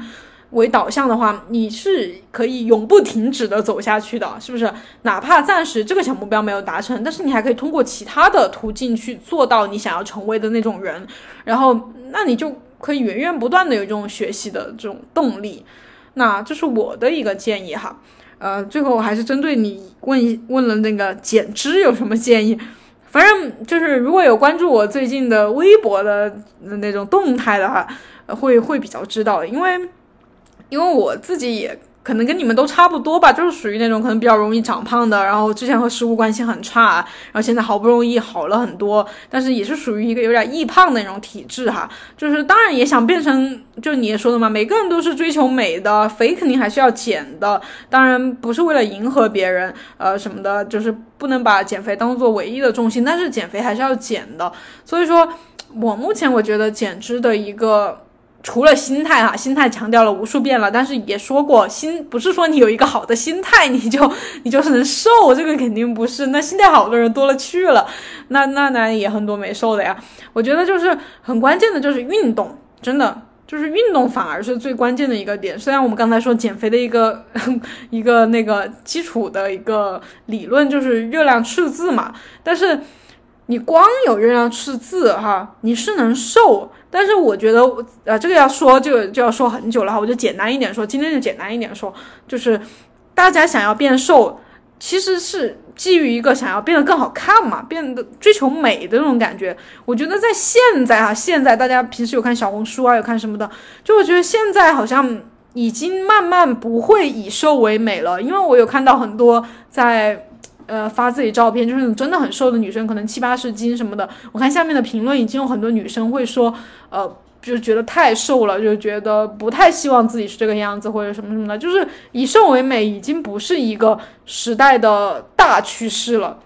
为导向的话，你是可以永不停止的走下去的，是不是？哪怕暂时这个小目标没有达成，但是你还可以通过其他的途径去做到你想要成为的那种人，然后那你就可以源源不断的有这种学习的这种动力。那这是我的一个建议哈。呃，最后我还是针对你问问了那个减脂有什么建议，反正就是如果有关注我最近的微博的那种动态的话，会会比较知道，因为。因为我自己也可能跟你们都差不多吧，就是属于那种可能比较容易长胖的，然后之前和食物关系很差，然后现在好不容易好了很多，但是也是属于一个有点易胖的那种体质哈。就是当然也想变成，就你也说的嘛，每个人都是追求美的，肥肯定还是要减的，当然不是为了迎合别人，呃什么的，就是不能把减肥当做唯一的重心，但是减肥还是要减的。所以说我目前我觉得减脂的一个。除了心态哈，心态强调了无数遍了，但是也说过，心不是说你有一个好的心态，你就你就是能瘦，这个肯定不是。那心态好的人多了去了，那那那也很多没瘦的呀。我觉得就是很关键的就是运动，真的就是运动反而是最关键的一个点。虽然我们刚才说减肥的一个 一个那个基础的一个理论就是热量赤字嘛，但是。你光有热量赤字哈，你是能瘦，但是我觉得，呃，这个要说就就要说很久了哈，我就简单一点说，今天就简单一点说，就是大家想要变瘦，其实是基于一个想要变得更好看嘛，变得追求美的那种感觉。我觉得在现在啊，现在大家平时有看小红书啊，有看什么的，就我觉得现在好像已经慢慢不会以瘦为美了，因为我有看到很多在。呃，发自己照片就是那种真的很瘦的女生，可能七八十斤什么的。我看下面的评论已经有很多女生会说，呃，就觉得太瘦了，就觉得不太希望自己是这个样子或者什么什么的。就是以瘦为美已经不是一个时代的大趋势了。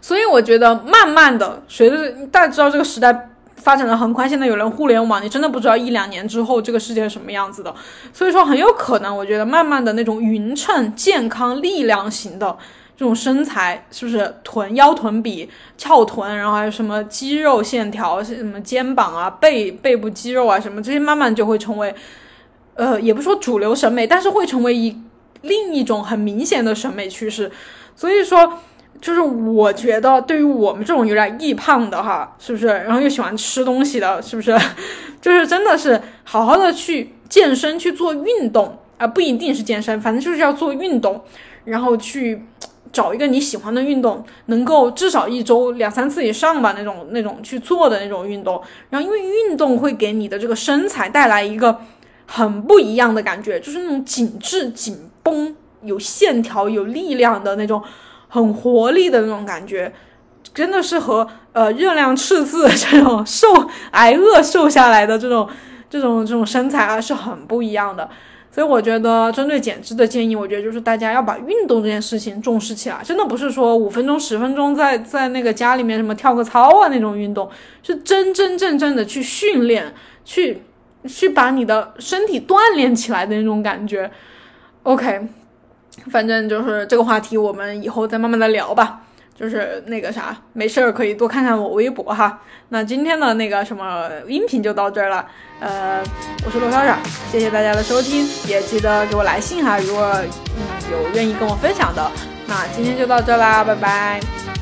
所以我觉得慢慢的，随着大家知道这个时代发展的很快，现在有了互联网，你真的不知道一两年之后这个世界是什么样子的。所以说很有可能，我觉得慢慢的那种匀称、健康、力量型的。这种身材是不是臀腰臀比翘臀，然后还有什么肌肉线条，什么肩膀啊、背背部肌肉啊什么这些，慢慢就会成为，呃，也不说主流审美，但是会成为一另一种很明显的审美趋势。所以说，就是我觉得对于我们这种有点易胖的哈，是不是？然后又喜欢吃东西的，是不是？就是真的是好好的去健身去做运动啊，不一定是健身，反正就是要做运动，然后去。找一个你喜欢的运动，能够至少一周两三次以上吧，那种那种去做的那种运动。然后，因为运动会给你的这个身材带来一个很不一样的感觉，就是那种紧致、紧绷、有线条、有力量的那种，很活力的那种感觉，真的是和呃热量赤字这种瘦挨饿瘦下来的这种这种这种身材啊是很不一样的。所以我觉得，针对减脂的建议，我觉得就是大家要把运动这件事情重视起来。真的不是说五分钟、十分钟在在那个家里面什么跳个操啊那种运动，是真真正正的去训练，去去把你的身体锻炼起来的那种感觉。OK，反正就是这个话题，我们以后再慢慢的聊吧。就是那个啥，没事儿可以多看看我微博哈。那今天的那个什么音频就到这儿了。呃，我是罗莎莎，谢谢大家的收听，也记得给我来信哈。如果嗯有愿意跟我分享的，那今天就到这啦，拜拜。